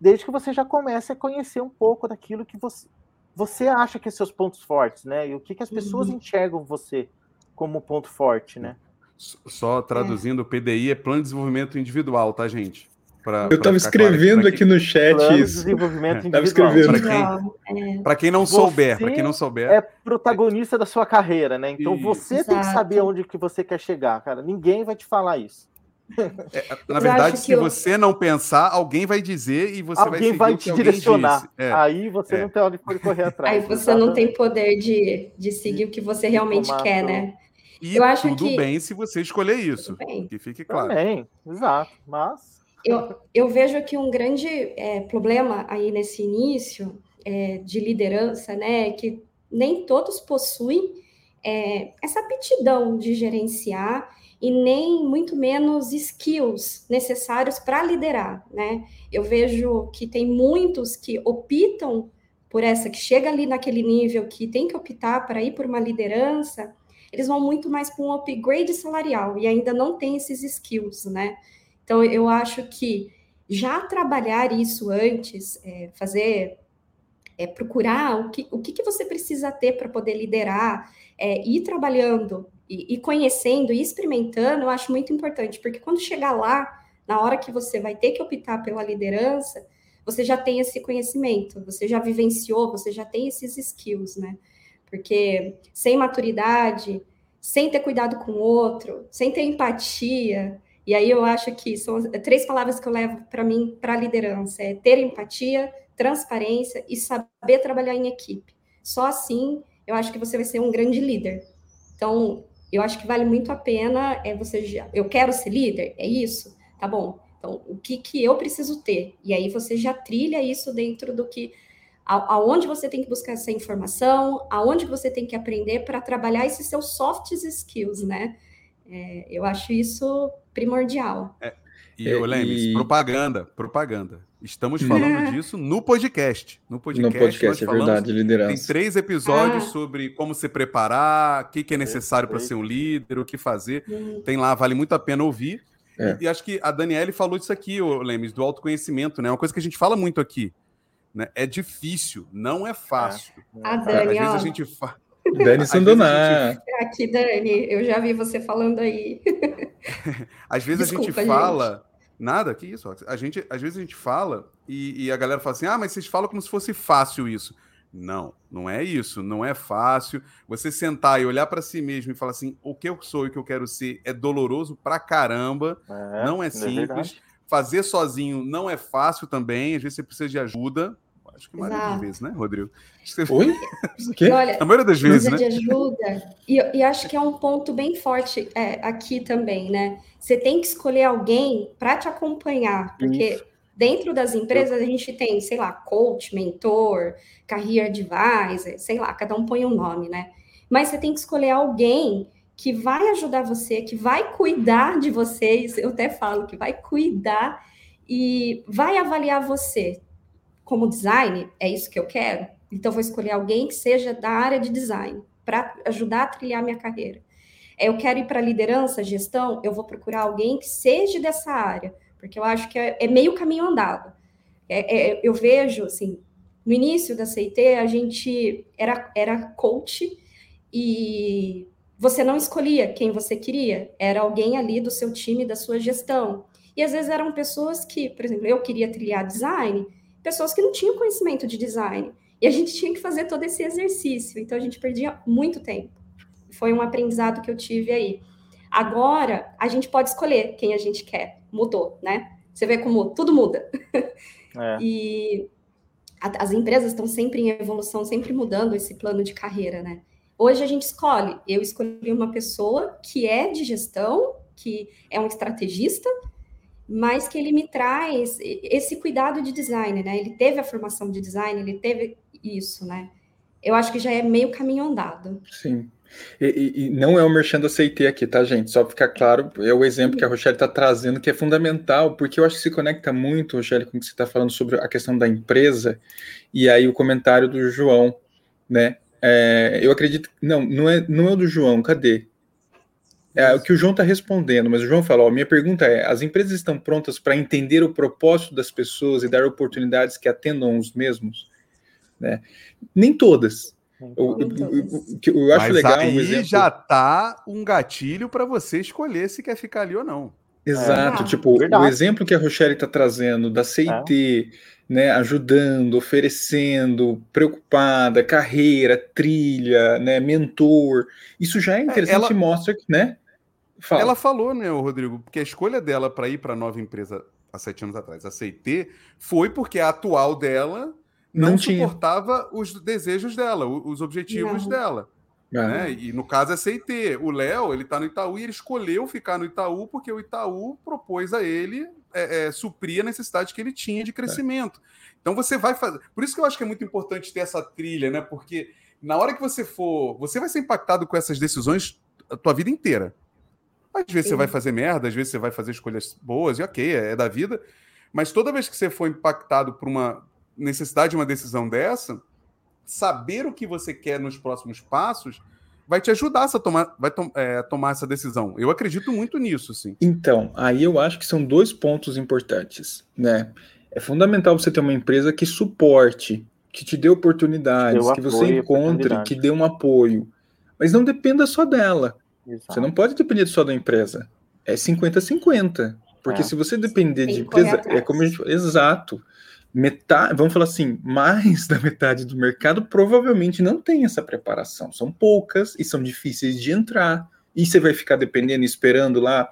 S4: desde que você já comece a conhecer um pouco daquilo que você, você acha que é seus pontos fortes, né? E o que, que as pessoas
S5: Uhum.
S4: enxergam você como ponto forte, né?
S2: Só traduzindo, o PDI é Plano de Desenvolvimento Individual, tá, gente? Pra-
S3: Eu
S2: pra
S3: estava
S2: claro
S3: escrevendo
S2: pra
S3: aqui no chat isso.
S4: desenvolvimento individual.
S3: escrevendo.
S2: Pra quem-
S5: Legal.
S2: Para quem não
S4: Você
S2: souber, para quem não souber,
S4: É protagonista da sua carreira, né? Então
S2: Isso.
S4: você tem que
S5: Exato.
S4: saber onde que você quer chegar, cara. Ninguém vai te falar isso.
S2: na
S5: Eu
S2: verdade, se
S5: que eu-
S2: você não pensar, alguém vai dizer e você vai
S4: alguém
S2: seguir
S4: vai
S2: o que
S4: te
S2: alguém
S4: direcionar.
S2: disse. É.
S4: Aí você
S2: é.
S4: não tem onde correr atrás.
S5: Aí você não tem poder de, de seguir o que você realmente quer, né?
S2: E
S5: Eu acho
S2: tudo
S5: que-
S2: bem se você escolher isso.
S5: Tudo bem.
S2: Que fique claro.
S4: Também, exato. Mas
S5: eu, eu vejo que um grande é, problema aí nesse início é, de liderança, né, que nem todos possuem é, essa aptidão de gerenciar e nem muito menos skills necessários para liderar, né? Eu vejo que tem muitos que optam por essa, que chega ali naquele nível que tem que optar para ir por uma liderança, eles vão muito mais para um upgrade salarial e ainda não tem esses skills, né? Então, eu acho que já trabalhar isso antes, é, fazer, é, procurar o que, o que, que você precisa ter para poder liderar, é, ir trabalhando e, e conhecendo e experimentando, eu acho muito importante, porque quando chegar lá, na hora que você vai ter que optar pela liderança, você já tem esse conhecimento, você já vivenciou, você já tem esses skills, né? Porque sem maturidade, sem ter cuidado com o outro, sem ter empatia, e aí eu acho que são três palavras que eu levo para mim para a liderança: é ter empatia, transparência e saber trabalhar em equipe. Só assim eu acho que você vai ser um grande líder. Então, eu acho que vale muito a pena é você já, eu quero ser líder, é isso? Tá bom. Então, o que, que eu preciso ter? E aí você já trilha isso dentro do que aonde você tem que buscar essa informação, aonde você tem que aprender para trabalhar esses seus soft skills, né? É, eu acho isso primordial.
S2: É, e, é, Lemes, e... propaganda, propaganda. Estamos falando disso no podcast. No podcast,
S3: no podcast é verdade, liderança.
S2: Tem três episódios ah. sobre como se preparar, o que, que é necessário para ser um líder, o que fazer. Hum. Tem lá, vale muito a pena ouvir. É. E, e, acho que a Daniele falou isso aqui, o Lemes, do autoconhecimento, né? Uma coisa que a gente fala muito aqui. Né? É difícil, não é fácil.
S5: É. A Dani,
S2: Às vezes a gente fala.
S3: Dani Sandoná.
S5: Gente... Aqui, Dani, eu já vi você falando aí.
S2: às vezes Desculpa, a gente fala. Nada, que isso? A gente, às vezes a gente fala e, e, a galera fala assim: ah, mas vocês falam como se fosse fácil isso. Não, não é isso, não é fácil. Você sentar e olhar para si mesmo e falar assim: o que eu sou e o que eu quero ser é doloroso pra caramba, é, não é, é simples. É Fazer sozinho não é fácil também, às vezes você precisa de ajuda. Acho que a maioria das vezes, né, Rodrigo?
S3: Oi?
S5: Que? Olha,
S2: a maioria das vezes, né?
S5: de ajuda. E, e, acho que é um ponto bem forte é, aqui também, né? Você tem que escolher alguém para te acompanhar, porque Isso. dentro das empresas a gente tem, sei lá, coach, mentor, career advisor, sei lá, cada um põe um nome, né? Mas você tem que escolher alguém que vai ajudar você, que vai cuidar de vocês, eu até falo que vai cuidar e vai avaliar você como design, é isso que eu quero? Então, vou escolher alguém que seja da área de design para ajudar a trilhar minha carreira. É, eu quero ir para liderança, gestão, eu vou procurar alguém que seja dessa área, porque eu acho que é, é meio caminho andado. É, é, eu vejo, assim, no início da CIT, a gente era, era coach e você não escolhia quem você queria, era alguém ali do seu time, da sua gestão. E às vezes eram pessoas que, por exemplo, eu queria trilhar design, pessoas que não tinham conhecimento de design. E a gente tinha que fazer todo esse exercício, então a gente perdia muito tempo. Foi um aprendizado que eu tive aí. Agora, a gente pode escolher quem a gente quer. Mudou, né? Você vê como tudo muda. É. E a, as empresas estão sempre em evolução, sempre mudando esse plano de carreira, né? Hoje a gente escolhe. Eu escolhi uma pessoa que é de gestão, que é um estrategista, mas que ele me traz esse cuidado de design, né? Ele teve a formação de design, ele teve isso, né? Eu acho que já é meio caminho andado.
S3: Sim. E, e, não é o merchan aceitei aqui, tá, gente? Só ficar claro, é o exemplo que a Rochelle está trazendo, que é fundamental, porque eu acho que se conecta muito, Rochelle, com o que você está falando sobre a questão da empresa, e aí o comentário do João, né? É, eu acredito. Não, não é, não é o do João, cadê? É o que o João está respondendo, mas o João falou: minha pergunta é: as empresas estão prontas para entender o propósito das pessoas e dar oportunidades que atendam os mesmos? Né? Nem todas. Eu, eu, eu, eu acho
S2: mas
S3: legal.
S2: Aí um exemplo... já tá um gatilho para você escolher se quer ficar ali ou não.
S3: Exato, é, tipo, verdade. o exemplo que a Rochelle está trazendo da CIT, é. né, ajudando, oferecendo, preocupada, carreira, trilha, né, mentor, isso já é, é interessante ela... e mostra que, né,
S2: Fala. Ela falou, né, Rodrigo, porque a escolha dela para ir para a nova empresa há sete anos atrás, a CIT, foi porque a atual dela não, não suportava os desejos dela, os objetivos não. dela.
S3: Ah,
S2: né? E no caso é CIT. O Léo, ele tá no Itaú e ele escolheu ficar no Itaú porque o Itaú propôs a ele é, é, suprir a necessidade que ele tinha de crescimento. Então você vai fazer. Por isso que eu acho que é muito importante ter essa trilha, né? Porque na hora que você for. Você vai ser impactado com essas decisões a tua vida inteira. Às vezes você
S5: Sim.
S2: vai fazer merda, às vezes você vai fazer escolhas boas, e ok, é, é da vida. Mas toda vez que você for impactado por uma necessidade de uma decisão dessa, saber o que você quer nos próximos passos vai te ajudar a tomar, vai tom- é, tomar essa decisão. Eu acredito muito nisso, sim.
S3: Então, aí eu acho que são dois pontos importantes, né? É fundamental você ter uma empresa que suporte, que te dê oportunidades, que você
S4: apoio
S3: encontre, que dê um apoio. Mas não dependa só dela.
S4: Exato.
S3: Você não pode depender só da empresa. É 50-50. Porque
S4: É.
S3: se você depender
S5: Tem
S3: de empresa, é como a gente Exato. Metade, vamos falar assim, mais da metade do mercado provavelmente não tem essa preparação. São poucas e são difíceis de entrar. E você vai ficar dependendo e esperando lá,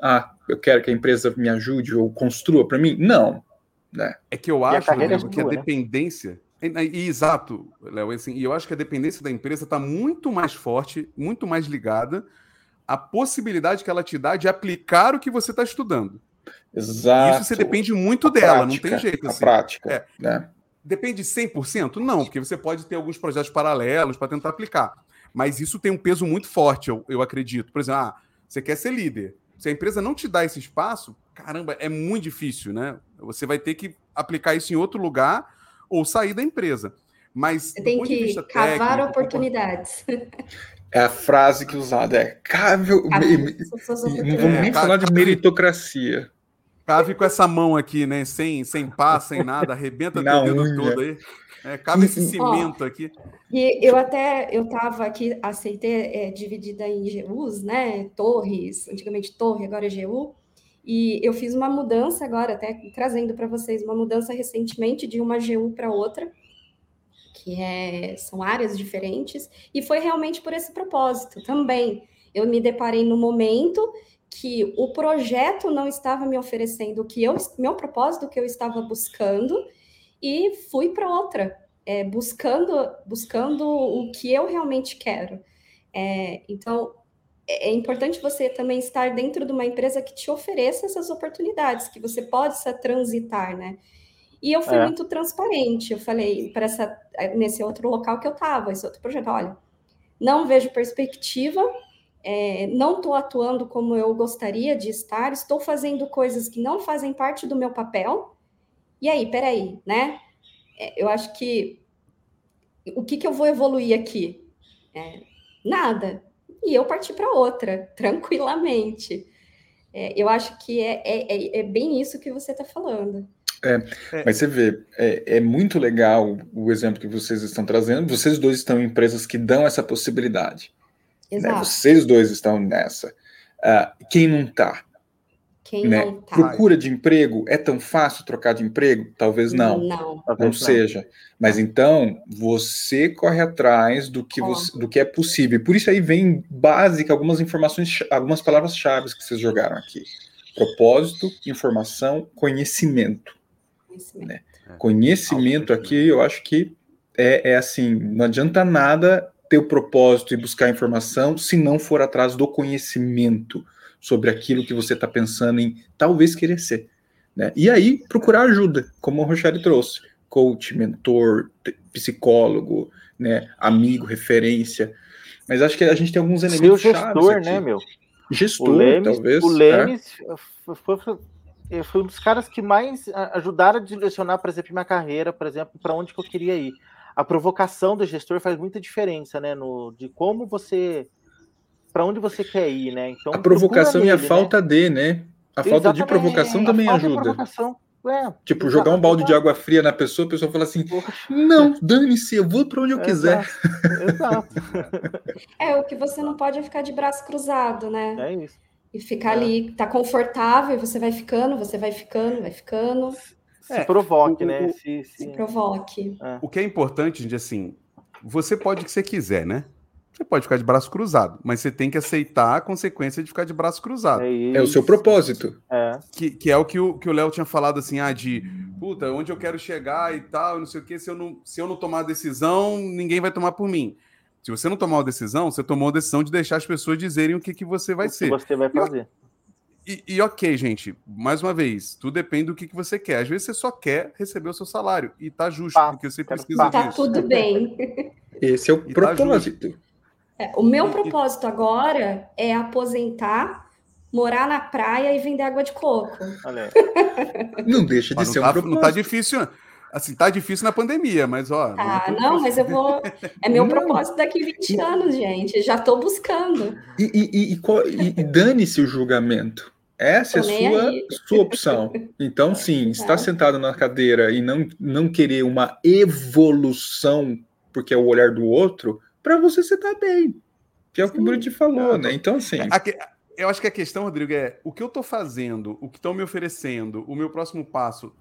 S3: ah, eu quero que a empresa me ajude ou construa para mim? Não. Né?
S2: É que eu acho,
S4: carreira é
S2: que a
S4: sua, né?
S2: E, exato, Léo, assim, e eu acho que a dependência da empresa está muito mais forte, muito mais ligada à possibilidade que ela te dá de aplicar o que você está estudando.
S3: Exato.
S2: Isso você depende muito
S3: A
S2: dela,
S3: prática,
S2: não tem jeito.
S3: A
S2: Assim.
S3: prática.
S2: É.
S3: Né?
S2: Depende 100%? Não, porque você pode ter alguns projetos paralelos para tentar aplicar. Mas isso tem um peso muito forte, eu, eu acredito. Por exemplo, ah, você quer ser líder. Se a empresa não te dá esse espaço, caramba, é muito difícil, né? Você vai ter que aplicar isso em outro lugar ou sair da empresa. Mas
S5: tem que cavar
S2: técnico,
S5: oportunidades.
S3: É a frase que é usada é cável.
S5: Cavar
S3: me- me-
S5: essas suas
S3: e não vamos nem
S2: É,
S3: falar de meritocracia.
S2: Cave com essa mão aqui, né? Sem, sem pá, sem nada, arrebenta
S3: Na
S2: teu dedo
S3: unha.
S2: todo aí. É, cabe esse
S5: Ó.
S2: cimento aqui.
S5: E eu até, eu estava aqui, a CT é dividida em GUs, né? Torres, antigamente torre, agora é GU. E eu fiz uma mudança agora, até trazendo para vocês, uma mudança recentemente de uma GU para outra, que é, são áreas diferentes, e foi realmente por esse propósito também. Eu me deparei no momento que o projeto não estava me oferecendo o que eu, meu propósito que eu estava buscando, e fui para outra é, buscando, buscando o que eu realmente quero. É, então, é, é importante você também estar dentro de uma empresa que te ofereça essas oportunidades, que você possa transitar, né? E eu fui
S4: É.
S5: muito transparente. Eu falei para essa nesse outro local que eu estava, esse outro projeto, olha, não vejo perspectiva, é, não estou atuando como eu gostaria de estar, estou fazendo coisas que não fazem parte do meu papel. E aí, peraí, né? É, eu acho que o que, que eu vou evoluir aqui? É, nada. E eu parti para outra, tranquilamente. É, eu acho que é, é, é- é bem isso que você está falando.
S3: Mas você vê, é, é muito legal o exemplo que vocês estão trazendo. Vocês dois estão em empresas que dão essa possibilidade. né?
S5: Exato.
S3: Vocês dois estão nessa. Ah, quem não está?
S5: Quem
S3: né?
S5: não tá.
S3: Procura de emprego, é tão fácil trocar de emprego? Talvez não.
S5: Não.
S4: Talvez
S3: não seja. Mas então você corre atrás do que, você, do que é possível. Por isso aí vem básica algumas informações, algumas palavras-chave que vocês jogaram aqui: propósito, informação, conhecimento.
S5: Conhecimento.
S3: Né? Conhecimento
S2: Autoconhecimento.
S3: aqui, eu acho que é, é assim: não adianta nada ter o propósito e buscar informação se não for atrás do conhecimento sobre aquilo que você está pensando em talvez querer ser. Né? E aí procurar ajuda, como o Rochelle trouxe: coach, mentor, psicólogo, né? amigo, referência. Mas acho que a gente tem alguns
S4: Seu
S3: elementos chaves
S4: gestor, né, meu?
S3: Gestor,
S4: O Lemes,
S3: talvez.
S4: o
S3: é.
S4: Lemes foi, foi- foi um dos caras que mais ajudaram a direcionar, por exemplo, minha carreira, por exemplo, para onde que eu queria ir. A provocação do gestor faz muita diferença, né, no de como você para onde você quer ir, né? Então
S3: A provocação
S4: procura
S3: e a
S4: nele, né?
S3: falta de, né? A falta de provocação
S4: A
S3: também ajuda.
S4: provocação. É,
S3: Tipo, jogar um balde de água fria na pessoa, a pessoa fala assim:
S4: Poxa,
S3: não, dane-se, eu vou para onde eu quiser.
S4: Exato.
S5: É, o que você não pode é ficar de braço cruzado, né?
S4: É isso.
S5: E ficar
S4: É.
S5: ali, tá confortável, e você vai ficando, você vai ficando, vai ficando,
S4: Se
S2: É,
S4: provoque,
S2: o-
S4: né? Se, se...
S5: se provoque.
S2: O que é importante, gente, assim, você pode o que você quiser, né? Você pode ficar de braço cruzado, mas você tem que aceitar a consequência de ficar de braço cruzado.
S3: É o seu propósito.
S4: É.
S2: Que, que é o que o que o Léo tinha falado assim, ah, de puta, onde eu quero chegar e tal, não sei o quê, se eu não, se eu não tomar decisão, ninguém vai tomar por mim. Se você não tomar uma decisão, você tomou a decisão de deixar as pessoas dizerem o que, que você vai
S4: o que
S2: ser.
S4: você vai fazer.
S2: E, e ok, gente, mais uma vez, tudo depende do que, que você quer. Às vezes você só quer receber o seu salário e tá justo,
S4: Pá,
S2: porque você precisa
S4: pá.
S5: Tá
S2: disso.
S5: tudo bem.
S3: Esse é o
S2: E tá
S3: propósito.
S5: É, o meu
S2: e-
S5: propósito agora é aposentar, morar na praia e vender água de coco.
S3: Não deixa de
S2: Mas
S3: ser
S2: não,
S3: um
S2: tá, não tá
S3: propósito.
S2: difícil. Assim, tá difícil na pandemia, mas ó. não é
S5: Ah, não,
S2: difícil.
S5: mas eu vou. É meu
S3: Não.
S5: propósito daqui 20 anos, gente. Já tô buscando.
S3: E, e- e- e e- e dane-se o julgamento. Essa é
S5: Tô
S3: sua,
S5: aí.
S3: sua opção. Então, sim, estar
S5: Tá.
S3: sentado na cadeira e não, não querer uma evolução, porque é o olhar do outro, para você você tá bem. Que é o que o
S5: Sim.
S3: Bruti falou,
S2: É,
S3: né? Então, assim,
S2: eu acho que a questão, Rodrigo, é o que eu tô fazendo, o que estão me oferecendo, o meu próximo passo,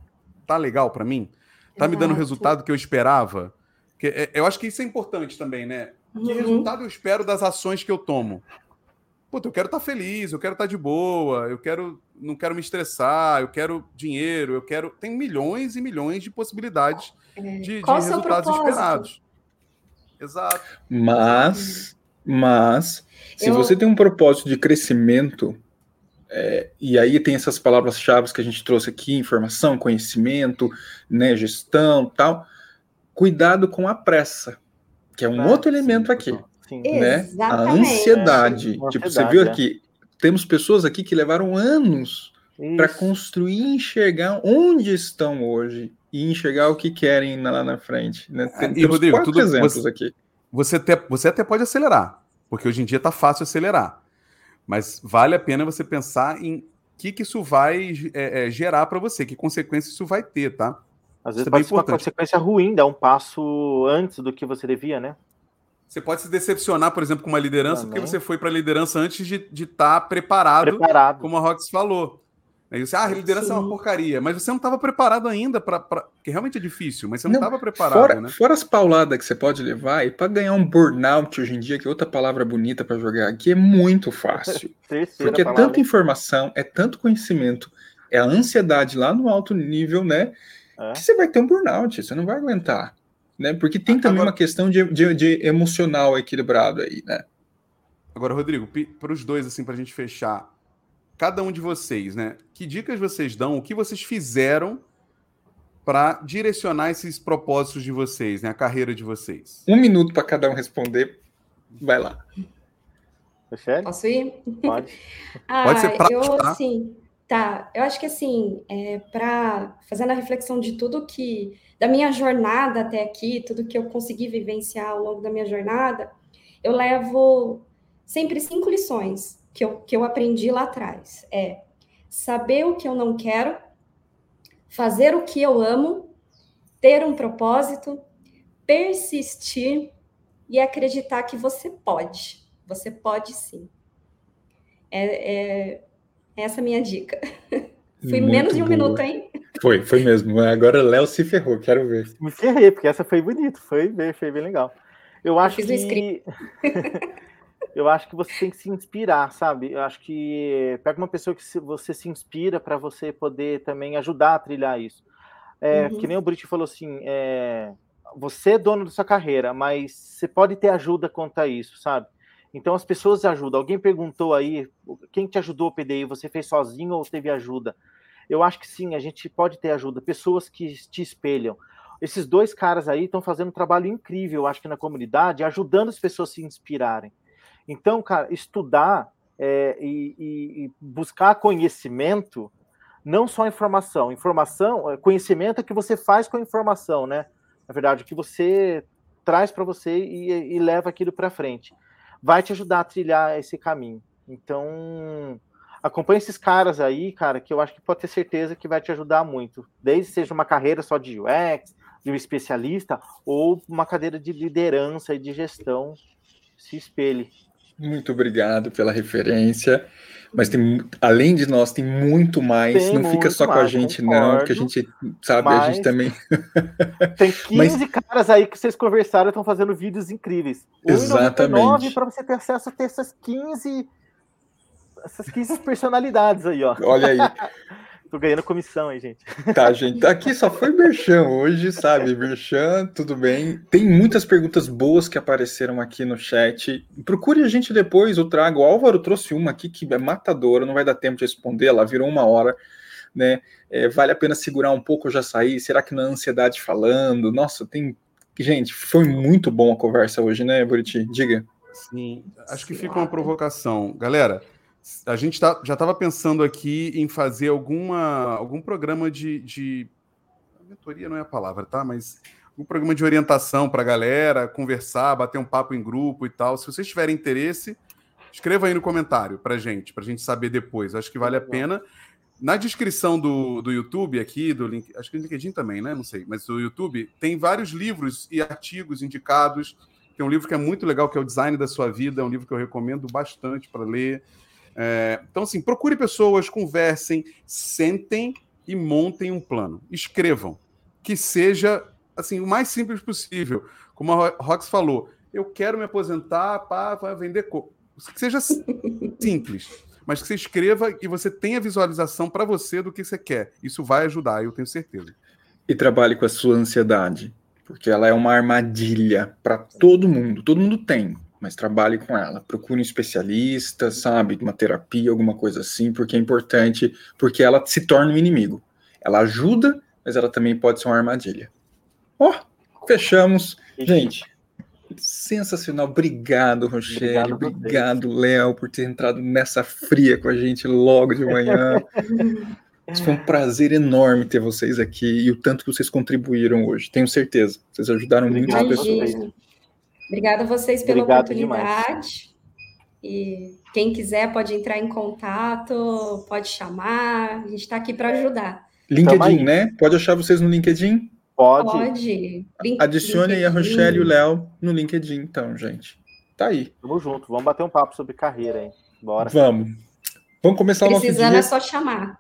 S2: tá legal para mim? Tá me dando o
S5: Exato.
S2: resultado que eu esperava? Que, é, eu acho que isso é importante também, né? Que
S5: Uhum.
S2: resultado eu espero das ações que eu tomo? Puta, eu quero estar feliz, eu quero estar de boa, eu quero, não quero me estressar, eu quero dinheiro, eu quero. Tem milhões e milhões de possibilidades de, de
S5: seu
S2: resultados
S5: propósito?
S2: esperados. Exato.
S3: mas, mas, se
S5: Eu-
S3: você tem um propósito de crescimento, é, e aí tem essas palavras-chave que a gente trouxe aqui, informação, conhecimento, né, gestão, tal, cuidado com a pressa, que é um
S4: Ah,
S3: outro
S2: sim,
S3: elemento aqui.
S4: Sim.
S3: né? A
S5: Exatamente.
S3: ansiedade.
S4: É,
S3: tipo, você
S4: ansiedade,
S3: viu
S4: é.
S3: aqui? Temos pessoas aqui que levaram anos para construir e enxergar onde estão hoje e enxergar o que querem lá na frente. Né? Tem-
S2: E,
S3: temos
S2: Rodrigo,
S3: quatro
S2: tudo-
S3: exemplos
S2: você-
S3: aqui.
S2: Você até, você até pode acelerar, porque hoje em dia tá fácil acelerar. Mas vale a pena você pensar em o que, que isso vai é, é, gerar para você, que consequências isso vai ter, tá?
S4: Às vezes
S2: é bem
S4: pode ser uma
S2: importante.
S4: consequência ruim, dar um passo antes do que você devia, né?
S2: Você pode se decepcionar, por exemplo, com uma liderança,
S4: Também.
S2: porque você foi para a liderança antes de estar preparado,
S4: Preparado.
S2: como a Rox falou. Aí você, ah, a liderança é uma
S5: Sim.
S2: porcaria, mas você não estava preparado ainda para. Porque realmente é difícil, mas você não estava preparado,
S3: Fora,
S2: né?
S3: fora as pauladas que você pode levar, e para ganhar um burnout hoje em dia, que é outra palavra bonita para jogar aqui, é muito fácil. Porque é tanta informação, é tanto conhecimento, é a ansiedade lá no alto nível, né?
S4: É.
S3: que você vai ter um burnout, você não vai aguentar. Né? Porque tem também
S2: Agora-
S3: uma questão de, de- de emocional equilibrado aí, né?
S2: Agora, Rodrigo, para os dois, assim, para a gente fechar, cada um de vocês, né? Que dicas vocês dão? O que vocês fizeram para direcionar esses propósitos de vocês, né? A carreira de vocês?
S3: Um minuto para cada um responder. Vai lá.
S5: Posso ir?
S4: Pode.
S5: Ah,
S2: Pode ser prático,
S5: eu,
S2: tá?
S5: assim, tá. Eu acho que assim, é, para fazendo a reflexão de tudo que da minha jornada até aqui, tudo que eu consegui vivenciar ao longo da minha jornada, eu levo sempre cinco lições que eu, que eu aprendi lá atrás. É saber o que eu não quero, fazer o que eu amo, ter um propósito, persistir e acreditar que você pode. Você pode sim. É, é essa a minha dica. Foi
S3: Muito
S5: menos de um
S3: boa.
S5: minuto, hein?
S3: Foi, foi mesmo. Agora Léo se ferrou, quero ver.
S4: Me ferrei, porque essa foi bonita, foi bem, foi bem legal. Eu acho
S5: fiz um
S4: que. eu acho que você tem que se inspirar, sabe? Eu acho que pega uma pessoa que você se inspira para você poder também ajudar a trilhar isso. É,
S5: Uhum.
S4: Que nem o Brit falou assim: é, você é dono da sua carreira, mas você pode ter ajuda quanto a isso, sabe? Então as pessoas ajudam. Alguém perguntou aí quem te ajudou, PDI? Você fez sozinho ou teve ajuda? Eu acho que sim, a gente pode ter ajuda. Pessoas que te espelham. Esses dois caras aí estão fazendo um trabalho incrível, eu acho que na comunidade, ajudando as pessoas a se inspirarem. Então, cara, estudar é, e, e- buscar conhecimento, não só informação. Informação, é, conhecimento é o que você faz com a informação, né? Na verdade, o que você traz para você e, e leva aquilo para frente. Vai te ajudar a trilhar esse caminho. Então, acompanha esses caras aí, cara, que eu acho que pode ter certeza que vai te ajudar muito. Desde seja uma carreira só de UX, de um especialista, ou uma cadeira de liderança e de gestão, se espelhe.
S3: Muito obrigado pela referência. Mas tem, além de nós, tem muito mais.
S4: Tem
S3: não fica só com a
S4: mais,
S3: gente, não,
S4: concordo.
S3: porque a gente sabe, a gente
S4: Mas-
S3: também.
S4: Tem 15 caras aí que vocês conversaram e estão fazendo vídeos incríveis.
S3: Exatamente.
S4: para você ter acesso a ter essas 15 essas 15 personalidades aí, ó.
S3: Olha aí.
S4: Tô ganhando comissão aí, gente.
S3: Tá, gente. Aqui só foi Merchan hoje, sabe? Merchan, tudo bem. Tem muitas perguntas boas que apareceram aqui no chat. Procure a gente depois, eu trago. O Álvaro trouxe uma aqui que é matadora, não vai dar tempo de responder, ela virou uma hora. Né? É, vale a pena segurar um pouco, eu já saí. Será que na é ansiedade falando? Nossa, tem. Gente, foi muito bom a conversa hoje, né, Buriti? Diga.
S2: Sim, acho que fica uma provocação. Galera, a gente tá, já estava pensando aqui em fazer alguma, algum programa de, de. Mentoria não é a palavra, tá? Mas um programa de orientação para a galera, conversar, bater um papo em grupo e tal. Se vocês tiverem interesse, escreva aí no comentário para gente, para a gente saber depois. Acho que vale a pena. Na descrição do, do YouTube aqui, do link, acho que o LinkedIn também, né? Não sei, mas do YouTube tem vários livros e artigos indicados. Tem um livro que é muito legal, que é o Design da Sua Vida, é um livro que eu recomendo bastante para ler. É, então, assim, procure pessoas, conversem, sentem e montem um plano. Escrevam. Que seja assim o mais simples possível. Como a Rox falou, eu quero me aposentar para vender coco. Que seja simples, mas que você escreva e você tenha visualização para você do que você quer. Isso vai ajudar, eu tenho certeza.
S3: E trabalhe com a sua ansiedade, porque ela é uma armadilha para todo mundo. Todo mundo tem mas trabalhe com ela. Procure um especialista, sabe, uma terapia, alguma coisa assim, porque é importante, porque ela se torna um inimigo. Ela ajuda, mas ela também pode ser uma armadilha. Ó, oh, fechamos. Gente, sensacional. Obrigado, Rochelle. Obrigado, Obrigado Léo, por ter entrado nessa fria com a gente logo de manhã. Foi um prazer enorme ter vocês aqui e o tanto que vocês contribuíram hoje. Tenho certeza. Vocês ajudaram muitas pessoas.
S5: Obrigada a vocês pela Obrigado oportunidade. Demais. E quem quiser pode entrar em contato, pode chamar, a gente está aqui para ajudar.
S3: LinkedIn, né? Pode achar vocês no LinkedIn?
S5: Pode. Pode.
S3: Adicione aí a Rochelle e o Léo no LinkedIn, então, gente. Tá aí.
S4: Tamo junto, vamos bater um papo sobre carreira, hein? Bora.
S3: Vamos. Vamos começar
S5: Precisando
S3: o nosso dia.
S5: é só chamar.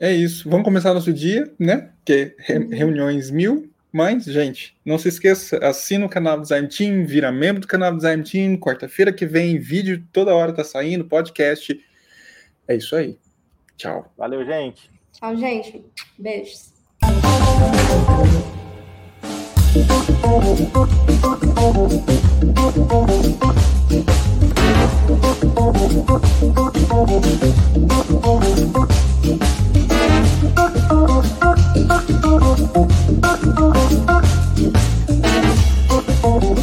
S3: É isso. Vamos começar nosso dia, né? Que é reuniões mil. Mas, gente, não se esqueça, assina o canal do Design Team, vira membro do canal do Design Team. Quarta-feira que vem, vídeo toda hora tá saindo, podcast. É isso aí. Tchau.
S4: Valeu, gente.
S5: Tchau, gente. Beijos. Thank Oh,